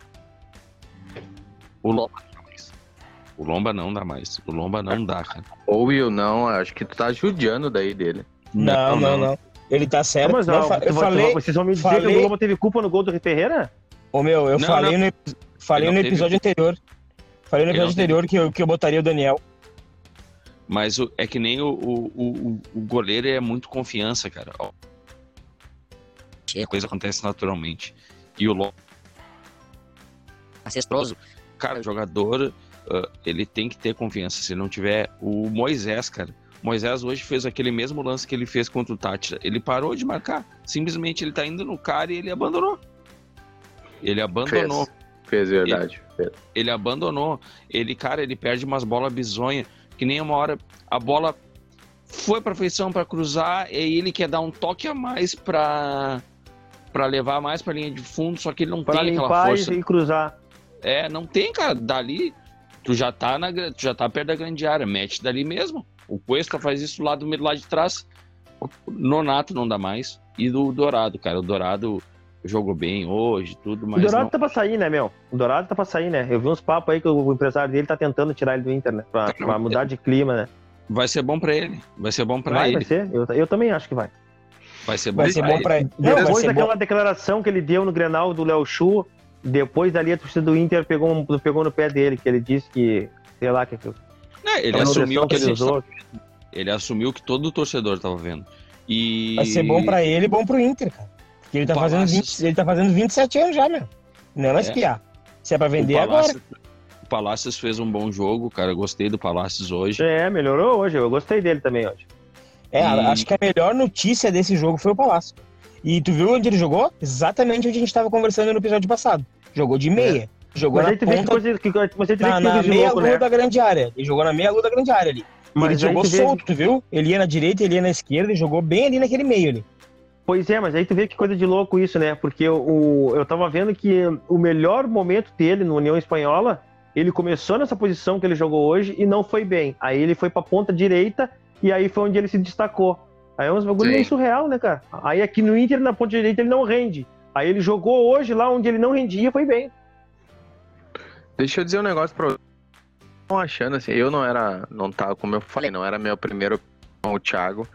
o Lomba não dá mais. O Lomba não dá mais. O Lomba não dá, cara. Ou Will, não, acho que tu tá judiando daí dele. Não, não, não. Ele tá certo. mas Não, não, fa- tu eu vai- falei, vocês vão me dizer que falei- o Lomba teve culpa no gol do Ferreira? ô meu, eu Não, falei, não. No, falei no não episódio anterior. Falei no não episódio anterior que eu, que eu botaria o Daniel. Mas o- é que nem o, o, o, o goleiro é muito confiança, cara. Ó. A coisa acontece naturalmente. E o Lomba, Ancestroso. cara, o jogador, ah, ele tem que ter confiança. Se não tiver, o Moisés, cara. Moisés hoje fez aquele mesmo lance que ele fez contra o Tátira. Ele parou de marcar. Simplesmente ele tá indo no cara e ele abandonou. Ele abandonou. Fez verdade. Fez. Ele abandonou. Ele, cara, ele perde umas bolas bizonhas. Que nem uma hora a bola foi pra feição pra cruzar. E ele quer dar um toque a mais pra, pra levar mais pra linha de fundo. Só que ele não Para tem aquela força. e, cruzar. É, não tem, cara. Dali, tu já tá, na, tu já tá perto da grande área. Mete dali mesmo. O Cuesta faz isso lá do meio lá de trás. Nonato não dá mais. E do Dourado, cara. O Dourado jogou bem hoje, tudo, O mas Dourado não- tá pra sair, né, meu? O Dourado tá pra sair, né? Eu vi uns papos aí que o empresário dele tá tentando tirar ele do Inter, né? Pra, pra mudar de clima, né? vai ser bom pra ele. Vai ser bom pra vai, ele. vai ser? Eu, eu também acho que vai. Vai ser bom Vai ser pra bom ele. pra ele. Não, Depois ser daquela bom. declaração que ele deu no Grenal do Léo Chu, depois dali a torcida do Inter pegou, um- pegou no pé dele, que ele disse que, sei lá, que, que É, ele assumiu que ele usou. ele assumiu que todo torcedor tava vendo. E Vai ser bom pra ele e bom pro Inter, cara. Porque ele tá, fazendo Palácios- 20, ele tá fazendo 27 anos já, meu. Não é mais É. piar. Se é pra o vender agora. Palácios, o Palácios fez um bom jogo, cara. Eu gostei do Palácios hoje. É, melhorou hoje. Eu gostei dele também hoje. É, E- acho que a melhor notícia desse jogo foi o Palácio. E tu viu onde ele jogou? Exatamente onde a gente tava conversando no episódio passado. Jogou de meia. Jogou Mas na aí tu vê que ponta, coisa, que, vê na, que meia louco, lua né? da grande área. Ele jogou na meia lua da grande área ali. Mas ele jogou tu vê- solto, tu viu? Ele ia na direita, ele ia na esquerda e jogou bem ali naquele meio ali. Pois é, mas aí tu vê que coisa de louco isso, né? Porque o, eu tava vendo que o melhor momento dele no União Espanhola, ele começou nessa posição que ele jogou hoje e não foi bem. Aí ele foi pra ponta direita e aí foi onde ele se destacou. Aí é uns bagulho Sim. meio surreal, né, cara? Aí aqui no Inter, na ponta direita, ele não rende. Aí ele jogou hoje lá onde ele não rendia, foi bem. Deixa eu dizer um negócio pra vocês. Estão achando assim, eu não era, não tava, como eu falei, não era meu primeiro com o Thiago.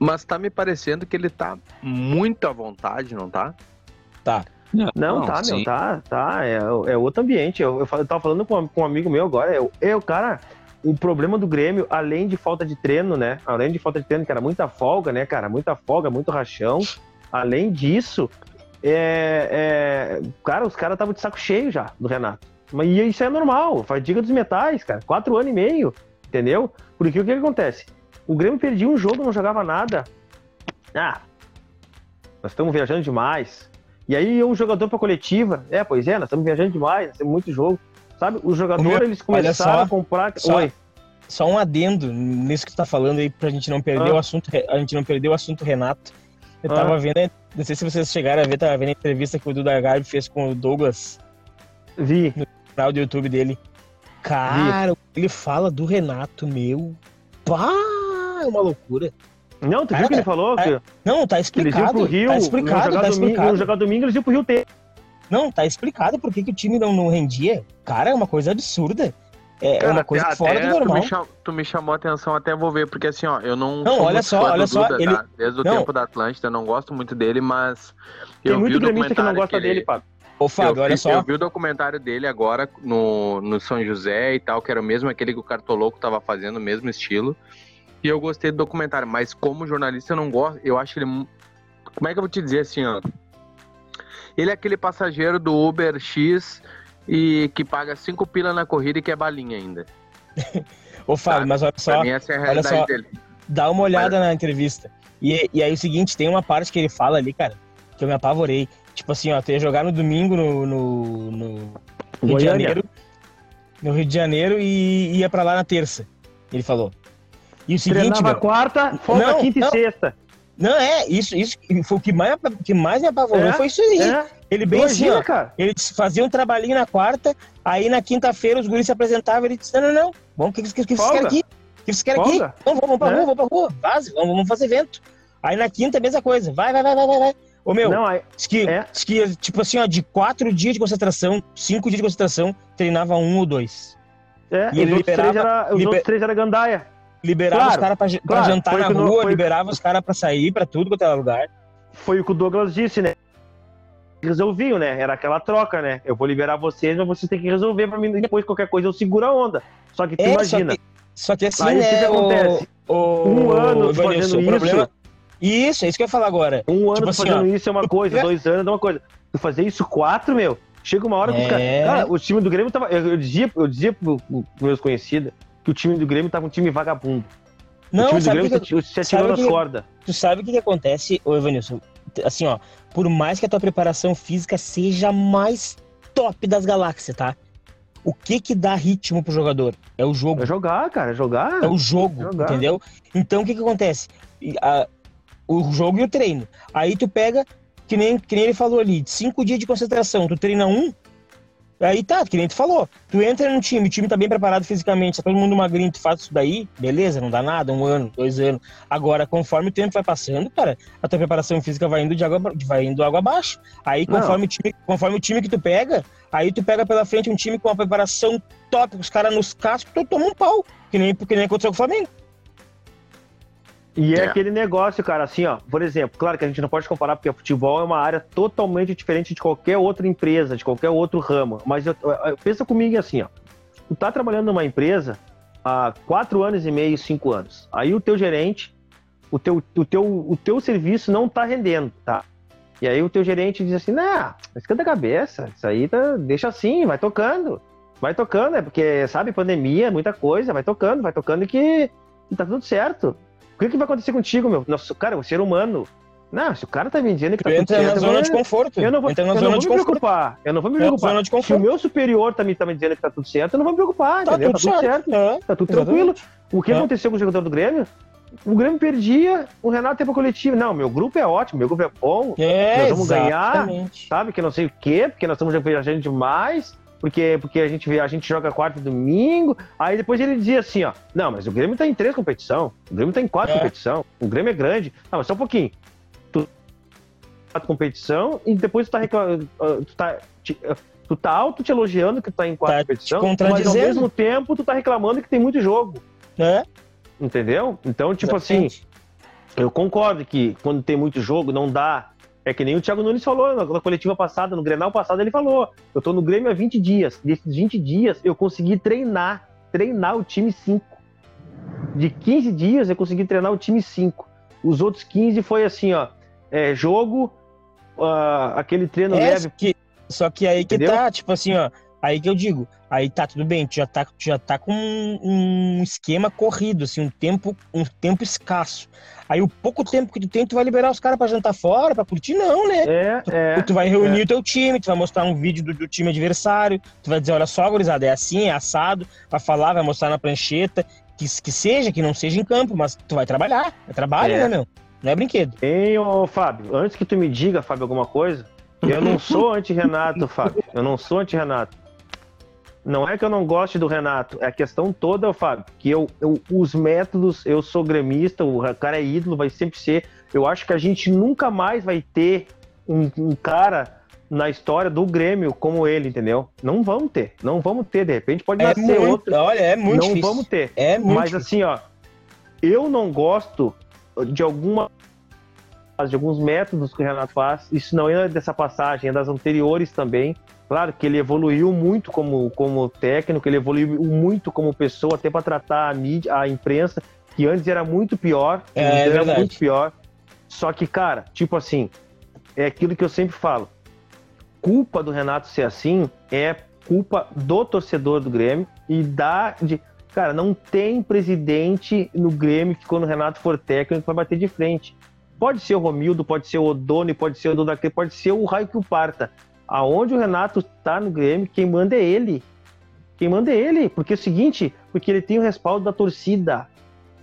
Mas tá me parecendo que ele tá muito à vontade, não tá? Não, tá, sim. meu, tá, tá. É, é outro ambiente. Eu, eu, eu tava falando com, um- com um amigo meu agora. Eu, eu, cara, o problema do Grêmio, além de falta de treino, né? Além de falta de treino, que era muita folga, né, cara? Muita folga, muito rachão. Além disso, é, é, cara, os caras estavam de saco cheio já do Renato. Mas e isso é normal, fadiga dos metais, cara. Quatro anos e meio, entendeu? Porque o que, que acontece? O Grêmio perdia um jogo, não jogava nada. Ah, nós estamos viajando demais. E aí um jogador pra coletiva, é, pois é, nós estamos viajando demais, nós temos muito jogo. Sabe? Os jogadores, Meu, eles começaram só, a comprar. só- Oi. Só um adendo nisso que tu tá falando aí, pra gente não perder Ah. o assunto, a gente não perder o assunto Renato. Eu Ah. tava vendo, não sei se vocês chegaram a ver, tava vendo a entrevista que o Duda Garbi fez com o Douglas Vi. no canal do YouTube dele. Cara, ele fala do Renato, meu. Pá, é uma loucura. Não, tu viu que ele falou? é, Que, Não, tá que eles explicado. pro Rio, tá explicado, jogar, tá domingo, explicado. jogar domingo, eles iam pro Rio ter. Não, tá explicado por que, que o time não, não rendia. Cara, é uma coisa absurda. É, é Cara, uma coisa até- fora até do normal. Tu me, cham- tu me chamou a atenção até vou ver, porque assim, ó, eu não. Não, olha só, olha do só, Duda, ele- tá? Desde o Não. tempo da Atlântida, eu não gosto muito dele, mas. Tem eu vi muito o gremista que não gosta ele- dele, Paco. Ô, Fábio, eu olha vi, só. Eu vi o documentário dele agora no, no São José e tal, que era o mesmo aquele que o Cartoloco tava fazendo, o mesmo estilo. E eu gostei do documentário, mas como jornalista eu não gosto. Eu acho ele. mu- Como é que eu vou te dizer assim, ó? Ele é aquele passageiro do Uber X e que paga cinco pila na corrida e quer balinha ainda. Ô, Fábio, mas olha só. mim essa é a olha só. dele. dá uma olhada na entrevista. E, e aí o seguinte, tem uma parte que ele fala ali, cara, que eu me apavorei. Tipo assim, ó, tu ia jogar no domingo no, no, no Rio de Goiânia. Janeiro. No Rio de Janeiro e ia pra lá na terça. Ele falou. E o seguinte, Treinava meu, quarta, folga Não, quinta não. e sexta. não é, isso, isso foi o que mais, que mais me apavorou, É, foi isso aí. É, Ele bem assim, imagina, ó, cara. ele fazia um trabalhinho na quarta, aí na quinta-feira os guris se apresentavam, ele disse, não, não, não, vamos, o que, que, que, vocês querem aqui? O que vocês querem aqui? Folga. Vamos, vamos pra É. rua, vamos pra rua, vaze, vamos, vamos fazer evento. Aí na quinta, mesma coisa, vai, vai, vai, vai, vai, vai. Ô, meu, Não, aí, diz que, é. diz que, tipo assim, ó, de quatro dias de concentração, cinco dias de concentração, treinava um ou dois. é, E os, ele três liberava- era, os liber- outros três era gandaia. Liberava Claro, os caras pra, pra claro, jantar foi na rua, foi- liberava os caras pra sair, pra tudo quanto era lugar. Foi o que o Douglas disse, né? Resolviam, né? Era aquela troca, né? Eu vou liberar vocês, mas vocês têm que resolver pra mim. Depois, qualquer coisa, eu seguro a onda. Só que tu É, imagina, Só que, só que assim, Aí o que né, que acontece? o, o, Um ano fazendo o problema... isso. Isso, é isso que eu ia falar agora. um ano tipo assim, fazendo ó, isso é uma coisa, dois anos é uma coisa. Tu fazer isso quatro, meu, chega uma hora que os caras. É. Cara, o time do Grêmio tava. Eu, eu dizia, eu dizia pro- pro- pros meus conhecidos que o time do Grêmio tava um time vagabundo. o Não, time do sabe o Grêmio que, se, atirou nas cordas. tu sabe o que, que acontece, ô Evanilson? Assim, ó, por mais que a tua preparação física seja mais top das galáxias, tá? O que que dá ritmo pro jogador? É o jogo. É jogar, cara, é jogar. É o jogo, Jogar. entendeu? Então o que que acontece? A- o jogo e o treino. Aí tu pega, que nem, que nem ele falou ali, cinco dias de concentração, tu treina um, aí tá, que nem tu falou. Tu entra no time, o time tá bem preparado fisicamente, tá todo mundo magrinho, tu faz isso daí, beleza, não dá nada, um ano, dois anos. Agora, conforme o tempo vai passando, cara, a tua preparação física vai indo de água, vai indo água abaixo. Aí, Não. conforme o, time, conforme o time que tu pega, aí tu pega pela frente um time com uma preparação top, os caras nos cascos, tu toma um pau. Que nem, que nem aconteceu com o Flamengo. E é, É. aquele negócio, cara, assim, ó, por exemplo, claro que a gente não pode comparar porque o futebol é uma área totalmente diferente de qualquer outra empresa, de qualquer outro ramo. Mas eu, eu- pensa comigo assim, ó. Tu tá trabalhando numa empresa há quatro anos e meio, cinco anos. Aí o teu gerente, o teu, o teu, o teu serviço não tá rendendo, tá? E aí o teu gerente diz assim, não, esquenta a cabeça, isso aí tá, deixa assim, vai tocando. Vai tocando, é porque, sabe, pandemia, muita coisa, vai tocando, vai tocando que tá tudo certo. O que, que vai acontecer contigo, meu? Nossa, cara, o ser humano. Não, se o cara tá me dizendo que Tu tá tudo entra certo. na zona de conforto. eu não vou, entra na eu não zona vou de me conforto. preocupar. Eu não vou me É, preocupar. Se o meu superior tá me, tá me dizendo que tá tudo certo, eu não vou me preocupar, Tá entendeu? tudo certo. É, Tá tudo exatamente. tranquilo. O que É. aconteceu com o jogador do Grêmio? O Grêmio perdia, o Renato teve a coletiva. Não, meu grupo é ótimo, meu grupo é bom, É, Nós vamos ganhar. exatamente. sabe? Que não sei o quê, porque nós estamos viajando demais, porque, porque a, gente, a gente joga quarta e domingo. Aí depois ele dizia assim, ó, não, mas o Grêmio tá em três competição, o Grêmio tá em quatro É. competição, o Grêmio é grande. Não, mas só um pouquinho. Tu quatro competição e depois tu tá reclamando, tu tá, te- tu tá auto te elogiando que tu tá em quatro Tá competição, mas ao mesmo tempo tu tá reclamando que tem muito jogo, É, entendeu? Então, tipo assim, exatamente. eu concordo que quando tem muito jogo, não dá. É que nem o Thiago Nunes falou na, na coletiva passada, no Grenal passado, ele falou: eu tô no Grêmio há 20 dias. Desses 20 dias, eu consegui treinar, treinar o time 5. De 15 dias, eu consegui treinar o time 5. Os outros 15 foi assim, ó, é, jogo, ah, aquele treino É, leve. que- só que aí que Entendeu? tá, tipo assim, ó, Aí que eu digo, aí tá tudo bem, tu já tá, tu já tá com um, um esquema corrido, assim, um tempo, um tempo escasso. Aí o pouco tempo que tu tem, tu vai liberar os caras pra jantar fora, pra curtir? Não, né? É, é. Tu vai reunir o teu time, tu vai mostrar um vídeo do, do time adversário, tu vai dizer, olha só, gurizada, é assim, é assado, vai falar, vai mostrar na prancheta, que, que seja, que não seja em campo, mas tu vai trabalhar, é trabalho, É. né, meu? Não é brinquedo. Hein, ô Fábio, antes que tu me diga, Fábio, alguma coisa, eu não sou anti-Renato, Fábio. Eu não sou anti-Renato. Não é que eu não goste do Renato, é a questão toda, Fábio, que eu, eu- os métodos, eu sou gremista, o cara é ídolo, vai sempre ser. Eu acho que a gente nunca mais vai ter um, um cara na história do Grêmio como ele, entendeu? Não vamos ter, não vamos ter, de repente pode É nascer muito, outro. olha, é muito não difícil. vamos ter. É muito Mas difícil. assim, ó, eu não gosto de alguma de alguns métodos que o Renato faz. Isso não é dessa passagem, é das anteriores também. Claro que ele evoluiu muito como, como técnico, ele evoluiu muito como pessoa, até para tratar a mídia, a imprensa, que antes era muito pior. É, é era verdade. muito pior. Só que, cara, tipo assim, é aquilo que eu sempre falo. Culpa do Renato ser assim é culpa do torcedor do Grêmio e da de cara, não tem presidente no Grêmio que quando o Renato for técnico vai bater de frente. Pode ser o Romildo, pode ser o Odoni, pode ser o Dudaque, pode ser o Raio que o parta. Aonde o Renato tá no Grêmio, quem manda é ele. Quem manda é ele, porque é o seguinte, porque ele tem o respaldo da torcida.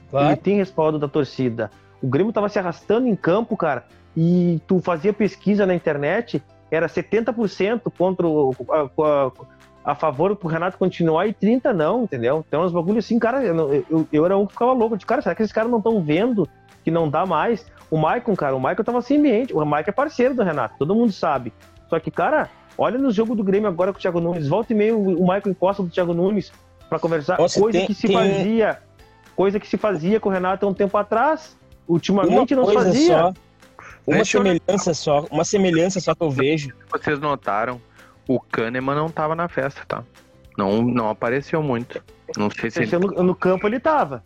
Claro. Ele tem respaldo da torcida. O Grêmio tava se arrastando em campo, cara, e tu fazia pesquisa na internet, era 70% contra o, a, a, a favor pro Renato continuar e 30% não, entendeu? Então, os bagulhos assim, cara, eu, eu, eu era um que ficava louco. De cara, será que esses caras não estão vendo que não dá mais? O Maicon, cara, o Maicon tava sem ambiente. O Maicon é parceiro do Renato, todo mundo sabe. Só que, cara, olha no jogo do Grêmio agora com o Thiago Nunes. Volta e meio o Maicon encosta do Thiago Nunes pra conversar. Nossa, coisa tem- que se tem- fazia. Coisa que se fazia com o Renato há um tempo atrás. Ultimamente uma não se coisa fazia. só, uma Deixa eu- semelhança só, uma semelhança só que eu vejo. Vocês notaram, o Kahneman não tava na festa, tá? Não, não apareceu muito. Não sei se ele... No, no campo ele tava.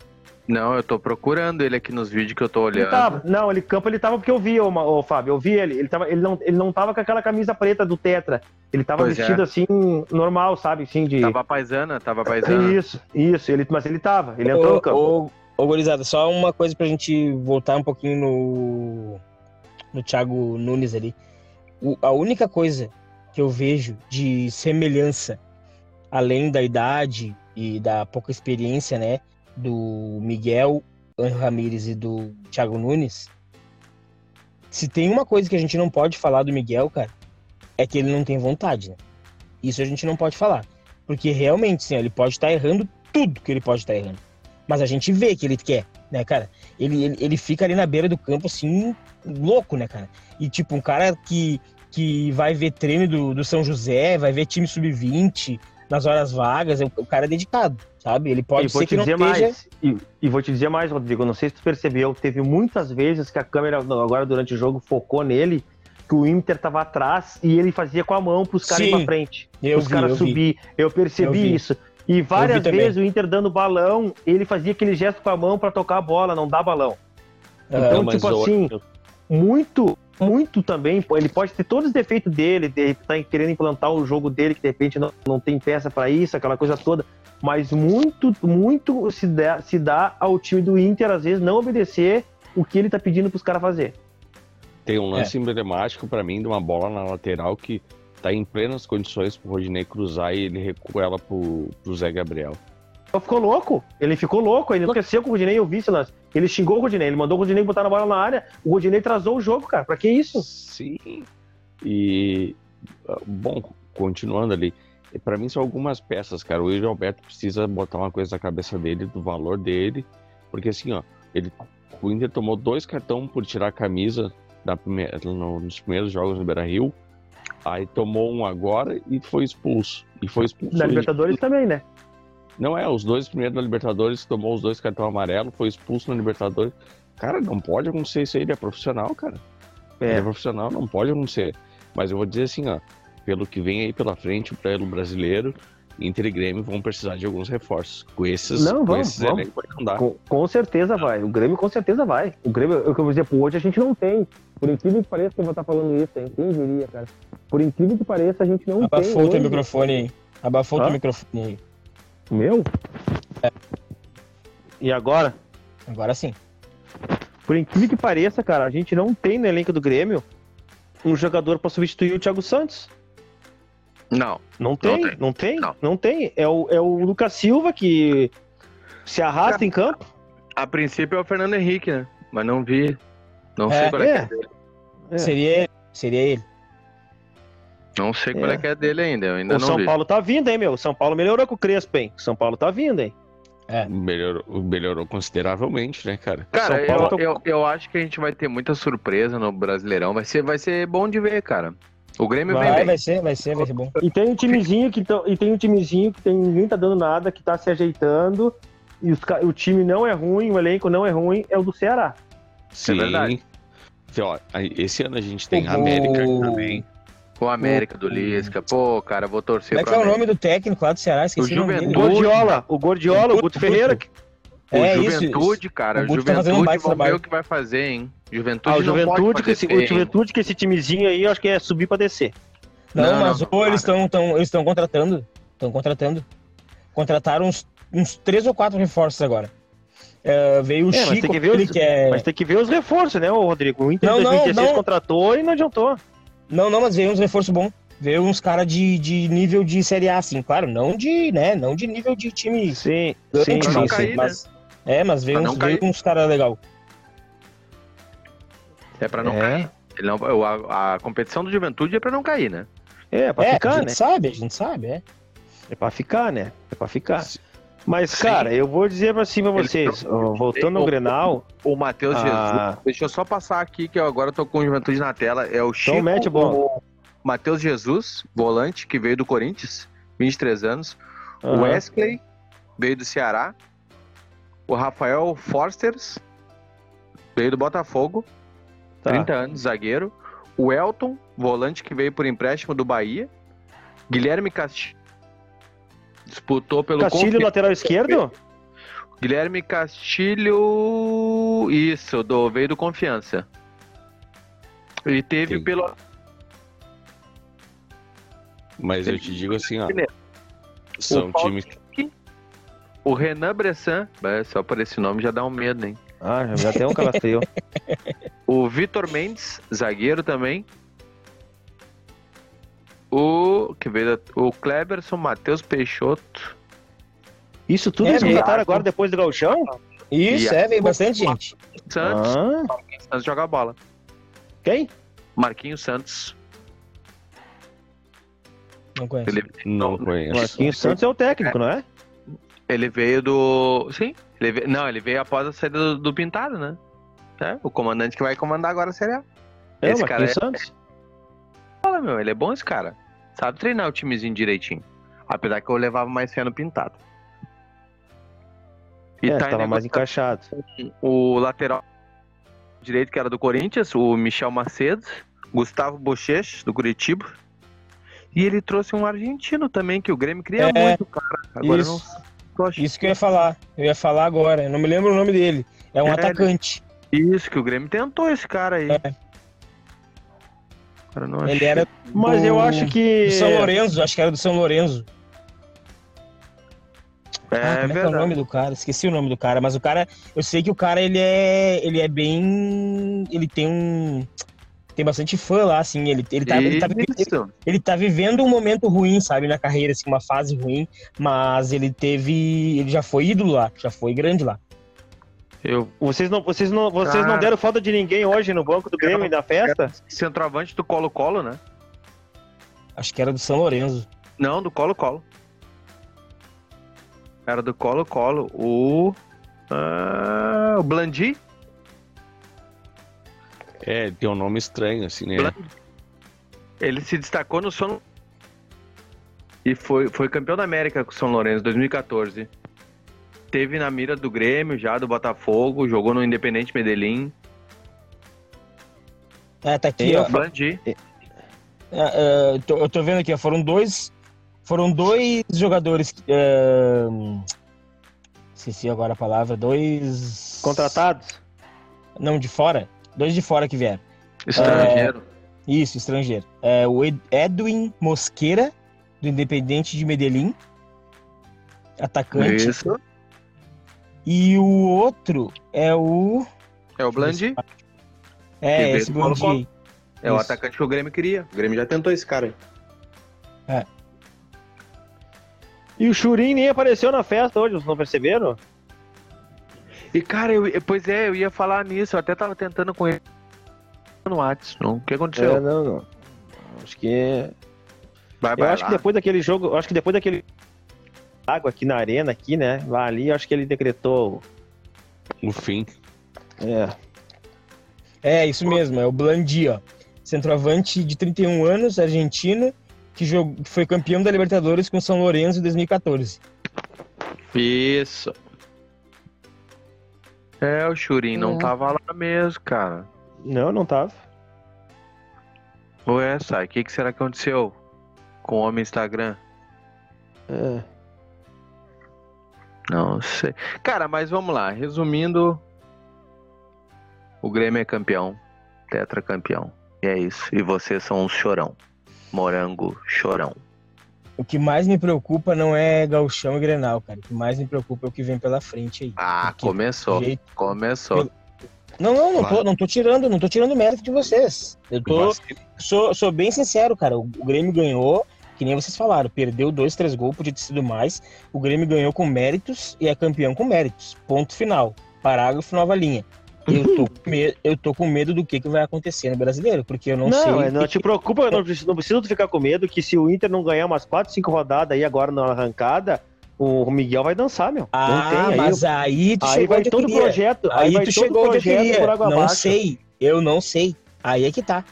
Não, eu tô procurando ele aqui nos vídeos que eu tô Ele olhando. tava. Não, ele campo ele tava porque eu vi, ô, ô, Fábio. Eu vi ele. Ele, tava, ele, não, ele não tava com aquela camisa preta do Tetra. Ele tava Pois é. vestido assim, normal, sabe? Assim, de. Tava paisana, tava paisana. Isso, isso. Ele, mas ele tava. Ele entrou no campo. Ô, ô, ô, gurizada, só uma coisa pra gente voltar um pouquinho no, no Thiago Nunes ali. O- a única coisa que eu vejo de semelhança, além da idade e da pouca experiência, né, do Miguel Angel Ramírez e do Thiago Nunes, se tem uma coisa que a gente não pode falar do Miguel, cara, é que ele não tem vontade, né? Isso a gente não pode falar. Porque realmente, sim, ele pode estar errando tudo que ele pode estar errando. Mas a gente vê que ele quer, né, cara? Ele, ele, ele fica ali na beira do campo, assim, louco, né, cara? E, tipo, um cara que, que vai ver treino do, do São José, vai ver time sub-20 nas horas vagas, o, o cara é dedicado, sabe? Ele pode e vou ser te que não dizer esteja... mais. E, e vou te dizer mais, Rodrigo. Não sei se tu percebeu. Teve muitas vezes que a câmera, agora durante o jogo, focou nele. Que o Inter tava atrás e ele fazia com a mão pros caras ir pra frente. Eu os caras subir. Eu percebi Eu isso. E várias vezes o Inter dando balão, ele fazia aquele gesto com a mão pra tocar a bola, não dá balão. Aham. Então, tipo assim, muito, muito também. Ele pode ter todos os defeitos dele, de estar querendo implantar o jogo dele, que de repente não, não tem peça pra isso, aquela coisa toda. Mas muito, muito se dá, se dá ao time do Inter, às vezes, não obedecer o que ele tá pedindo pros caras fazer. Tem um lance emblemático pra mim de uma bola na lateral que tá em plenas condições pro Rodinei cruzar e ele recua ela pro, pro Zé Gabriel. Ficou louco. Ele ficou louco, ele enlouqueceu com o Rodinei, eu vi esse lance. Ele xingou o Rodinei, ele mandou o Rodinei botar na bola na área. O Rodinei trazou o jogo, cara. Pra que isso? Sim. E bom, continuando ali, pra mim são algumas peças, cara. O Yuri Alberto precisa botar uma coisa na cabeça dele, do valor dele, porque assim, ó, ele, o Inter tomou dois cartões por tirar a camisa da primeira, no- nos primeiros jogos no Beira Rio. Aí tomou um agora e foi expulso. E foi expulso. Na Libertadores também, né? Não é, os dois primeiros da Libertadores tomou os dois cartões amarelos, foi expulso na Libertadores. Cara, não pode acontecer isso aí, ele é profissional, cara. Ele é É. profissional, não pode acontecer. Mas eu vou dizer assim, ó, pelo que vem aí pela frente, pelo brasileiro, Inter e Grêmio vão precisar de alguns reforços. Com esses, Não, com vamos, esses vamos. elencos não. Com, com certeza vai. O Grêmio com certeza vai. O Grêmio, é o que eu vou dizer, hoje a gente não tem. Por incrível que pareça que eu vou estar falando isso, hein? Quem diria, cara? Por incrível que pareça, a gente não tem. Abafou o teu hoje. microfone aí. Abafou o Hã? teu microfone aí. O meu? E agora? Agora sim. Por incrível que pareça, cara, a gente não tem no elenco do Grêmio um jogador pra substituir o Thiago Santos. Não. Não tem, tem. não tem, Não. não, tem. É o, é o Lucas Silva que se arrasta em campo. A princípio é o Fernando Henrique, né? Mas não vi. Não É, sei qual é, que é. é dele. É. Seria ele. Seria ele. Não sei qual É. é que é dele ainda. Eu ainda O não São vi. Paulo tá vindo, hein, meu? O São Paulo melhorou com o Crespo, hein? O São Paulo tá vindo, hein? Melhorou, melhorou consideravelmente, né, cara? Cara, São Paulo eu, eu, eu acho que a gente vai ter muita surpresa no Brasileirão. Vai ser, vai ser bom de ver, cara. O Grêmio vem Vai, bem. vai ser, vai ser, vai ser bom. E tem um timezinho que tão- e tem um timezinho que tem, ninguém tá dando nada, que tá se ajeitando. E os o time não é ruim, o elenco não é ruim, é o do Ceará. Sim. verdade. Ó, aí, esse ano a gente tem O- América também. O América do Lisca. Pô, cara, vou torcer Como é que é o nome do técnico lá do Ceará? Esqueci O o nome dele. Gordiola, o Gordiola, o Guto Ferreira. O É isso, Juventude, isso. cara. O Guto tá fazendo um Juventude, baita vamos ver trabalho. o que vai fazer, hein? Juventude Ah, o não Juventude, pode que esse, o? Juventude, que esse timezinho aí, eu acho que é subir pra descer. Não, Não, mas não, ou eles estão tão, eles estão contratando. Estão contratando. Contrataram uns, uns três ou quatro reforços agora. É, veio o É, mas Chico, tem que ver os- que é. Mas tem que ver os reforços, né, Rodrigo? O Inter Não, em não, 2016 não. contratou e não adiantou. Não, não, mas veio uns reforços bons. Veio uns caras de, de nível de Série A, assim, claro, não de, né, não de nível de time Sim, grande, sim, mas, sim. mas- É, mas veio Pra uns, veio uns caras legal. É pra não É. cair. Ele não, o- a, a competição do Juventude é pra não cair, né? É, pra É, a ficar, gente né? sabe, a gente sabe, é. É pra ficar, né? É pra ficar. Mas, Sim. cara, eu vou dizer pra cima pra Ele- vocês, ó, voltando ao O- Grenal, O Matheus Ah. Jesus. Deixa eu só passar aqui, que eu agora tô com o Juventude na tela. É o Chico. mete bola. o Matheus Jesus, volante, que veio do Corinthians, 23 anos. O aham, Wesley, veio do Ceará. O Rafael Forsters, veio do Botafogo, tá. 30 anos, zagueiro. O Elton, volante, que veio por empréstimo do Bahia. Guilherme Castilho, disputou pelo Castilho, Confi- lateral esquerdo? Guilherme Castilho. Isso, do, veio do Confiança. Ele teve Sim. pelo. Mas eu te digo assim, ó. São times. O Renan Bressan. Bah, Só por esse nome já dá um medo, hein? Ah, já até um calafrio. O Vitor Mendes, zagueiro também. O. Que veio da- O Kleberson, Matheus Peixoto. Isso tudo É, eles contrataram agora depois do Gauchão? Isso, E é, veio bastante gente. Santos. Ah, Marquinhos Santos joga bola. quem? Marquinhos Santos. Não conheço. Ele, Não conheço. Marquinhos Santos é o técnico, não é? Ele veio do. Sim. Ele veio... Não, ele veio após a saída do, do Pintado, né? É, o comandante que vai comandar agora A. É, Esse cara é- Santos. Fala, meu, ele é bom esse cara. Sabe treinar o timezinho direitinho. Apesar que eu levava mais fé no Pintado. E é, tá tava mais encaixado. o lateral direito, que era do Corinthians, o Michel Macedo, Gustavo Bochecha, do Curitiba. E ele trouxe um argentino também, que o Grêmio queria É, muito, cara. Agora eu não Isso, que eu ia falar. Eu ia falar agora. Eu não me lembro o nome dele. É um É, atacante. Isso, que o Grêmio tentou esse cara aí. É. Cara, não Ele achei. era Mas do- eu acho que. do São Lourenço, acho que era do São Lourenço. É, Ah, como é que é o nome do cara? Esqueci o nome do cara, mas o cara, eu sei que o cara ele é, ele é bem, ele tem um, tem bastante fã lá, assim, ele, ele tá, ele tá, ele, Isso. ele tá vivendo um momento ruim, sabe, na carreira, assim, uma fase ruim, mas ele teve, ele já foi ídolo lá, já foi grande lá. Eu, Vocês não, vocês não, vocês não Cara. deram falta de ninguém hoje no banco do Grêmio e da festa? centroavante do Colo-Colo, né? Acho que era do São Lourenço. Não, do Colo-Colo. Era do Colo-Colo. O. ah, o Blandi. É, tem um nome estranho, assim, né? Ele se destacou no São. E foi, foi campeão da América com o São Lourenço, 2014. Teve na mira do Grêmio, já do Botafogo, jogou no Independente Medellín. É, tá aqui, Sim, ó. O Blandi. É, é, tô- eu tô vendo aqui, ó, foram dois, foram dois jogadores, é, esqueci agora a palavra, dois... Contratados? Não, de fora, dois de fora que vieram. Estrangeiro. Isso, estrangeiro. É, o Ed- Edwin Mosqueira do Independente de Medellín, atacante. Isso. E o outro é o. É o Blandi. É, Que esse Blandi. É o Isso. atacante que o Grêmio queria. O Grêmio já tentou esse cara aí. E o Churin nem apareceu na festa hoje, vocês não perceberam? E, cara, eu, pois é, eu ia falar nisso. Eu até tava tentando com ele no WhatsApp. não. O que aconteceu? É, não, não. Acho que. Vai, Eu vai acho lá. que depois daquele jogo, eu acho que depois daquele água aqui na arena, aqui, né? Lá ali, eu acho que ele decretou. O fim. É. É, isso mesmo, é o Blandi, ó. Centroavante de 31 anos, argentino, que jogou, que foi campeão da Libertadores com São Lourenço em 2014. Isso. É, o Churin não É. tava lá mesmo, cara. Não, não tava. Ué, sai, o que, que será que aconteceu com o homem Instagram? É. Não sei. Cara, mas vamos lá. Resumindo, o Grêmio é campeão, tetracampeão. E é isso. E vocês são um chorão. Morango chorão. O que mais me preocupa não é Gauchão e Grenal, cara. O que mais me preocupa é o que vem pela frente aí. Ah, Porque começou. jeito- Começou. Não, não, não, Claro. tô, não tô tirando, não tô tirando mérito de vocês. Eu tô, sou, sou bem sincero, cara. O Grêmio ganhou, que nem vocês falaram, perdeu dois, três gols, podia ter sido mais. O Grêmio ganhou com méritos e é campeão com méritos. Ponto final. Parágrafo, nova linha. Eu tô, com me- eu tô com medo do que, que vai acontecer no brasileiro, porque eu não, Não, sei. é, não que te preocupa, não precisa, não precisa ficar com medo que se o Inter não ganhar umas 4, 5 rodadas aí agora na arrancada, o Miguel vai dançar, meu. Ah, não tem, aí, mas aí tu aí chegou vai todo o projeto, aí, Aí vai tu todo chegou projeto por água Não abaixo. sei, eu não sei. Aí é que tá.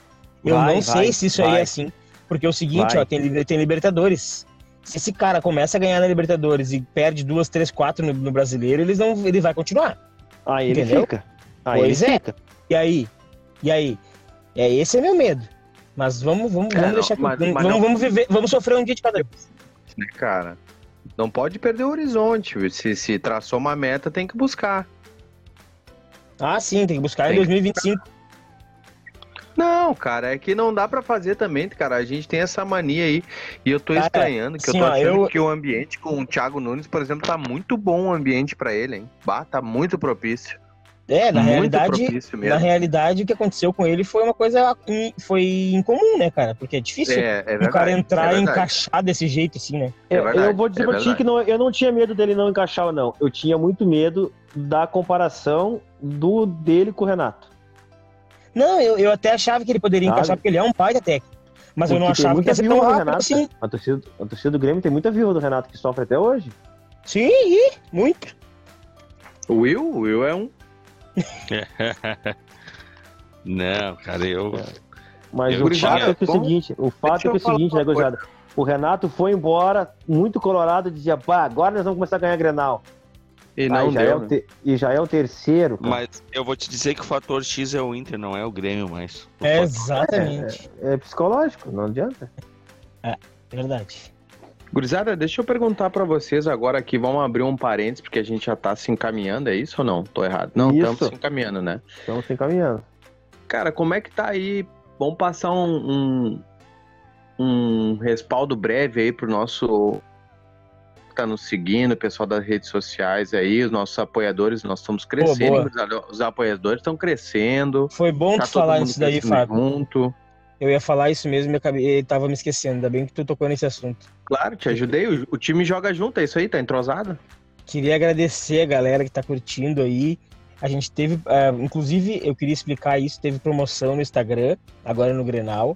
Eu Vai, não vai, sei se isso aí vai. é assim. Porque é o seguinte, ó, tem, tem Libertadores. Se esse cara começa a ganhar na Libertadores e perde duas, três, quatro no, no brasileiro, eles não, ele vai continuar. Aí ele Entendeu? fica. Aí Pois ele é. fica. E aí? E aí? É, esse é meu medo. Mas vamos, vamos, É, vamos não, deixar que- mas- vamos, não- vamos viver, vamos sofrer um dia de cada vez. cara? Não pode perder o horizonte. Se, se traçou uma meta, tem que buscar. Ah, sim, tem que buscar Tem em que- 2025. Não, cara, é que não dá pra fazer também, cara. A gente tem essa mania aí. E eu tô Cara, estranhando, que assim, eu tô ó, achando eu- que o ambiente com o Thiago Nunes, por exemplo, tá muito bom o ambiente pra ele, hein? Bah, tá muito propício. É, na muito realidade, na realidade, o que aconteceu com ele foi uma coisa in- foi incomum, né, cara? Porque é difícil É, é verdade. o cara entrar é e encaixar desse jeito, assim, né? É Eu- verdade, eu vou dizer é pra ti que não, eu não tinha medo dele não encaixar ou não. Eu tinha muito medo da comparação do dele com o Renato. Não, eu, eu até achava que ele poderia Sabe? encaixar, porque ele é um baita técnico. Mas eu não Porque achava que ia ser viúva tão do rápido Renato. assim. A torcida, a torcida do Grêmio tem muita viúva do Renato que sofre até hoje. Sim, muito. O Will, o Will é um. Não, cara, eu. Mas Eu o tinha- fato é que é o seguinte, o fato é que é o seguinte, né? O Renato foi embora, muito colorado, dizia, pá, agora nós vamos começar a ganhar Grenal. E não já é deu, o né? E já é o terceiro. cara. Mas eu vou te dizer que o fator X é o Inter, não é o Grêmio mais. O É, fator- exatamente. É psicológico, não adianta. Verdade. Gurizada, deixa eu perguntar pra vocês agora aqui, vamos abrir um parênteses, porque a gente já tá se encaminhando, é isso ou não? Tô errado. Não, estamos se encaminhando, né? Estamos se encaminhando. Cara, como é que tá aí? Vamos passar um, um, um respaldo breve aí pro nosso que tá nos seguindo, o pessoal das redes sociais aí, os nossos apoiadores, nós estamos crescendo, gurizada, os apoiadores estão crescendo. Foi bom tá tu falar isso daí, Fábio. Junto. Eu ia falar isso mesmo e acabei, tava me esquecendo. Ainda bem que tu tocou nesse assunto. Claro, te ajudei. O, o time joga junto, é isso aí, tá entrosado? Queria agradecer a galera que tá curtindo aí. A gente teve, ah, inclusive, eu queria explicar isso, teve promoção no Instagram, agora no Grenal.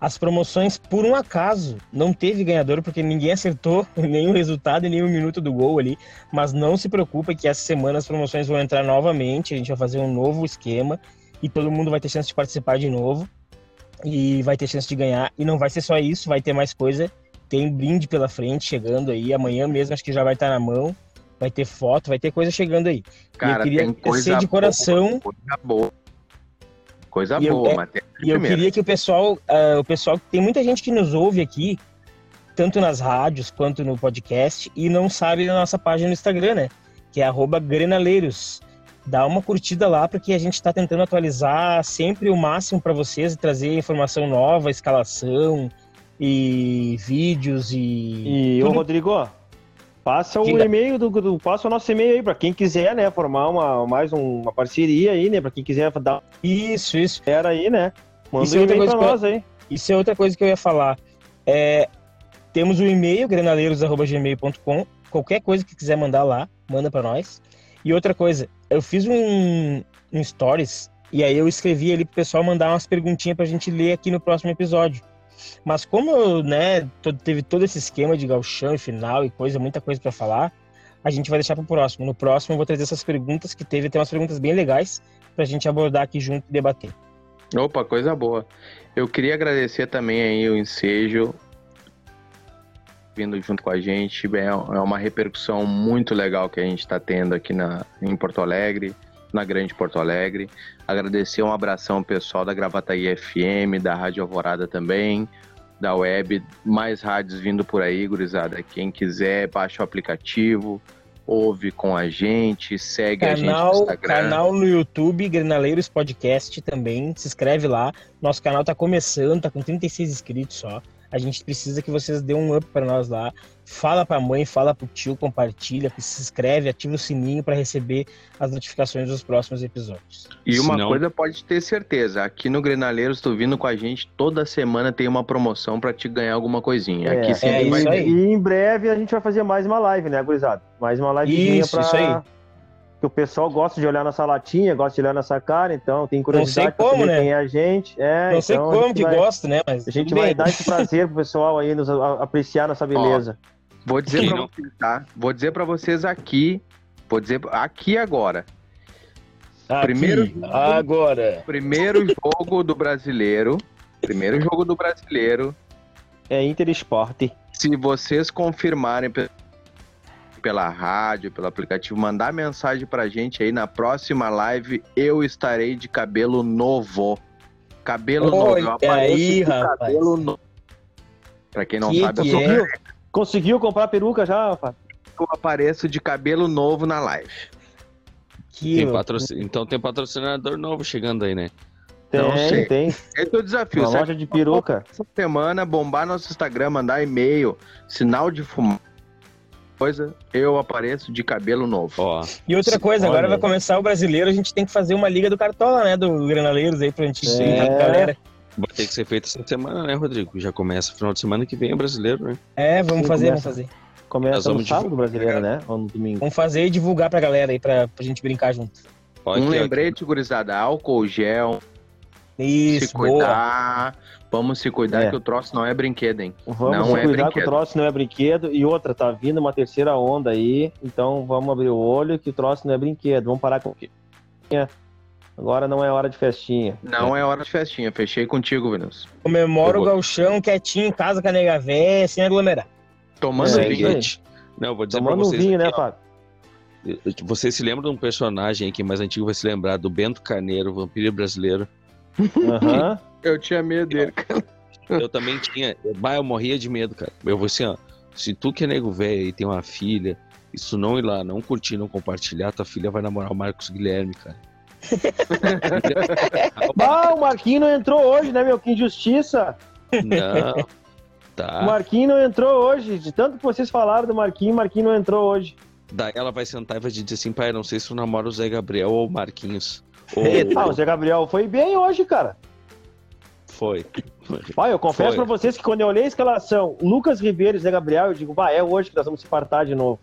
As promoções, por um acaso, não teve ganhador, porque ninguém acertou nenhum resultado e nenhum minuto do gol ali. Mas não se preocupa que essa semana as promoções vão entrar novamente, a gente vai fazer um novo esquema e todo mundo vai ter chance de participar de novo. E vai ter chance de ganhar. E não vai ser só isso, vai ter mais coisa. Tem brinde pela frente chegando aí. Amanhã mesmo acho que já vai estar na mão. Vai ter foto, vai ter coisa chegando aí. Cara, queria tem coisa agradecer de coração. Boa, coisa boa. Coisa E eu- boa, é, mas tem E eu queria que o pessoal, ah, o pessoal, tem muita gente que nos ouve aqui, tanto nas rádios quanto no podcast, e não sabe da nossa página no Instagram, né? Que é arroba Grenaleiros. Dá uma curtida lá, porque a gente está tentando atualizar sempre o máximo para vocês e trazer informação nova, escalação, e vídeos e. E ô tudo. Rodrigo, passa o e-mail do, do passa o nosso e-mail aí para quem quiser, né, formar uma mais um- uma parceria aí, né, para quem quiser dar Isso, isso. era aí, né? Manda Isso um é outra e-mail coisa para que eu- nós aí. Isso é outra coisa que eu ia falar. É, temos o e-mail, grenaleiros.gmail.com. Qualquer coisa que quiser mandar lá, manda pra nós. E outra coisa, eu fiz um, um stories e aí eu escrevi ali pro pessoal mandar umas perguntinhas pra gente ler aqui no próximo episódio. Mas como né, teve todo esse esquema de galchão e final e coisa, muita coisa pra falar, a gente vai deixar pro próximo. No próximo eu vou trazer essas perguntas que teve, tem umas perguntas bem legais pra gente abordar aqui junto e debater. Opa, coisa boa. Eu queria agradecer também aí o ensejo vindo junto com a gente. É é uma repercussão muito legal que a gente está tendo aqui na, em Porto Alegre, na Grande Porto Alegre. Agradecer um abração pessoal da Gravataí FM, da Rádio Alvorada também, da web, mais rádios vindo por aí, gurizada. Quem quiser, baixa o aplicativo, ouve com a gente, segue a gente no Canal, Instagram. canal no YouTube, Grenaleiros Podcast também. Se inscreve lá. Nosso canal tá começando, tá com 36 inscritos só. A gente precisa que vocês dêem um up para nós lá. Fala pra mãe, fala pro tio, compartilha, se inscreve, ativa o sininho para receber as notificações dos próximos episódios. E uma Senão- coisa pode ter certeza, aqui no Grenaleiros, tu vindo com a gente, toda semana tem uma promoção pra te ganhar alguma coisinha. É, aqui sempre é vai isso ter. aí. E em breve a gente vai fazer mais uma live, né, gurizada? Mais uma livezinha Isso, pra... isso aí. Que o pessoal gosta de olhar nossa latinha, gosta de olhar nossa cara, então tem curiosidade pra como, saber né? quem é a gente. É, Não sei então como que vai, gosta, né? Mas A gente vai dar esse prazer pro pessoal aí nos a- apreciar nossa beleza. Vou dizer não? vocês, tá? Vou dizer pra vocês aqui, vou dizer aqui agora. Aqui, primeiro- agora. Primeiro jogo do brasileiro, primeiro jogo do brasileiro, É Inter Esporte. se vocês confirmarem pela rádio, pelo aplicativo, mandar mensagem pra gente aí na próxima live, eu estarei de cabelo novo. Cabelo novo. Eu aí, de rapaz. cabelo novo. Pra quem não Que sabe, eu que sou é? Conseguiu comprar peruca já, rapaz? eu apareço de cabelo novo na live. Que Tem Então tem patrocinador novo chegando aí, né? Tem, Não sei. tem. Esse é o desafio. Uma loja de peruca. Essa semana, bombar nosso Instagram, mandar e-mail, sinal de fumaça, coisa, eu apareço de cabelo novo. Ó, E outra coisa, agora vai começar o brasileiro, a gente tem que fazer uma liga do Cartola, né? Do Grenaleiros aí pra gente É. a galera. vai ter que ser feito essa semana, né, Rodrigo? Já começa final de semana que vem é brasileiro, né? É, vamos Sim, fazer, começa. vamos fazer. Começa Nós no sábado brasileiro, né? Ou no domingo. Vamos fazer e divulgar pra galera aí, pra, pra gente brincar junto. Ó, um aqui, ó, lembrete, gurizada, álcool gel, se Isso, boa. Vamos se cuidar É. que o troço não é brinquedo, hein? Vamos Não se é cuidar que o brinquedo. troço não é brinquedo. E outra, tá vindo uma terceira onda aí. Então vamos abrir o olho que o troço não é brinquedo. Vamos parar com. Agora não é hora de festinha. Não é hora de festinha. Fechei contigo, Vinícius. Comemora o galchão quietinho em casa com a nega véia, sem aglomerar. Tomando É, vinho. isso aí. Não, eu vou dizer pra Tomando um vocês vinho, aqui, né, Fábio? Vocês se lembram de um personagem aqui mais antigo, vai se lembrar do Bento Carneiro, vampiro brasileiro. Aham. Eu tinha medo dele. Eu também tinha. Bah, eu morria de medo, cara. Eu vou assim, ó. Se tu que é nego velho e tem uma filha, e se tu não ir lá, não curtir, não compartilhar, tua filha vai namorar o Marcos Guilherme, cara. Bah, o Marquinho não entrou hoje, né, meu? Que injustiça! Não. O Tá. Marquinho não entrou hoje. De tanto que vocês falaram do Marquinho, o Marquinho não entrou hoje. Daí ela vai sentar e vai dizer assim, pai, não sei se tu namora o Zé Gabriel ou o Marquinhos. Ah, o Zé Gabriel foi bem hoje, cara. Foi. Pai, eu confesso pra vocês que quando eu olhei a escalação, Lucas Ribeiro e Zé Gabriel, eu digo, bah, é hoje que nós vamos se partar de novo.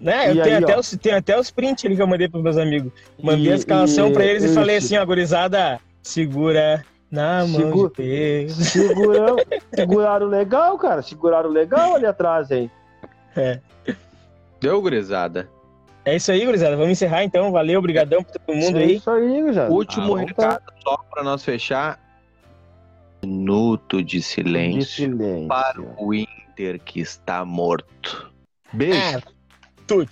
Né? Eu tenho, aí, até ó. os, tenho até os prints ali que eu mandei pros meus amigos. Mandei E- a escalação e- pra eles e isso. falei assim, ó, gurizada, segura na mão Segura- de Deus. Segurão, seguraram legal, cara. Seguraram legal ali atrás, hein? Deu, gurizada. É isso aí, gurizada. Vamos encerrar então. Valeu, obrigadão pra todo mundo É aí. Isso aí, já. Último Ah, recado só pra nós fechar. Minuto de De silêncio silêncio. para o Inter que está morto. Beijo. Ah, tudo.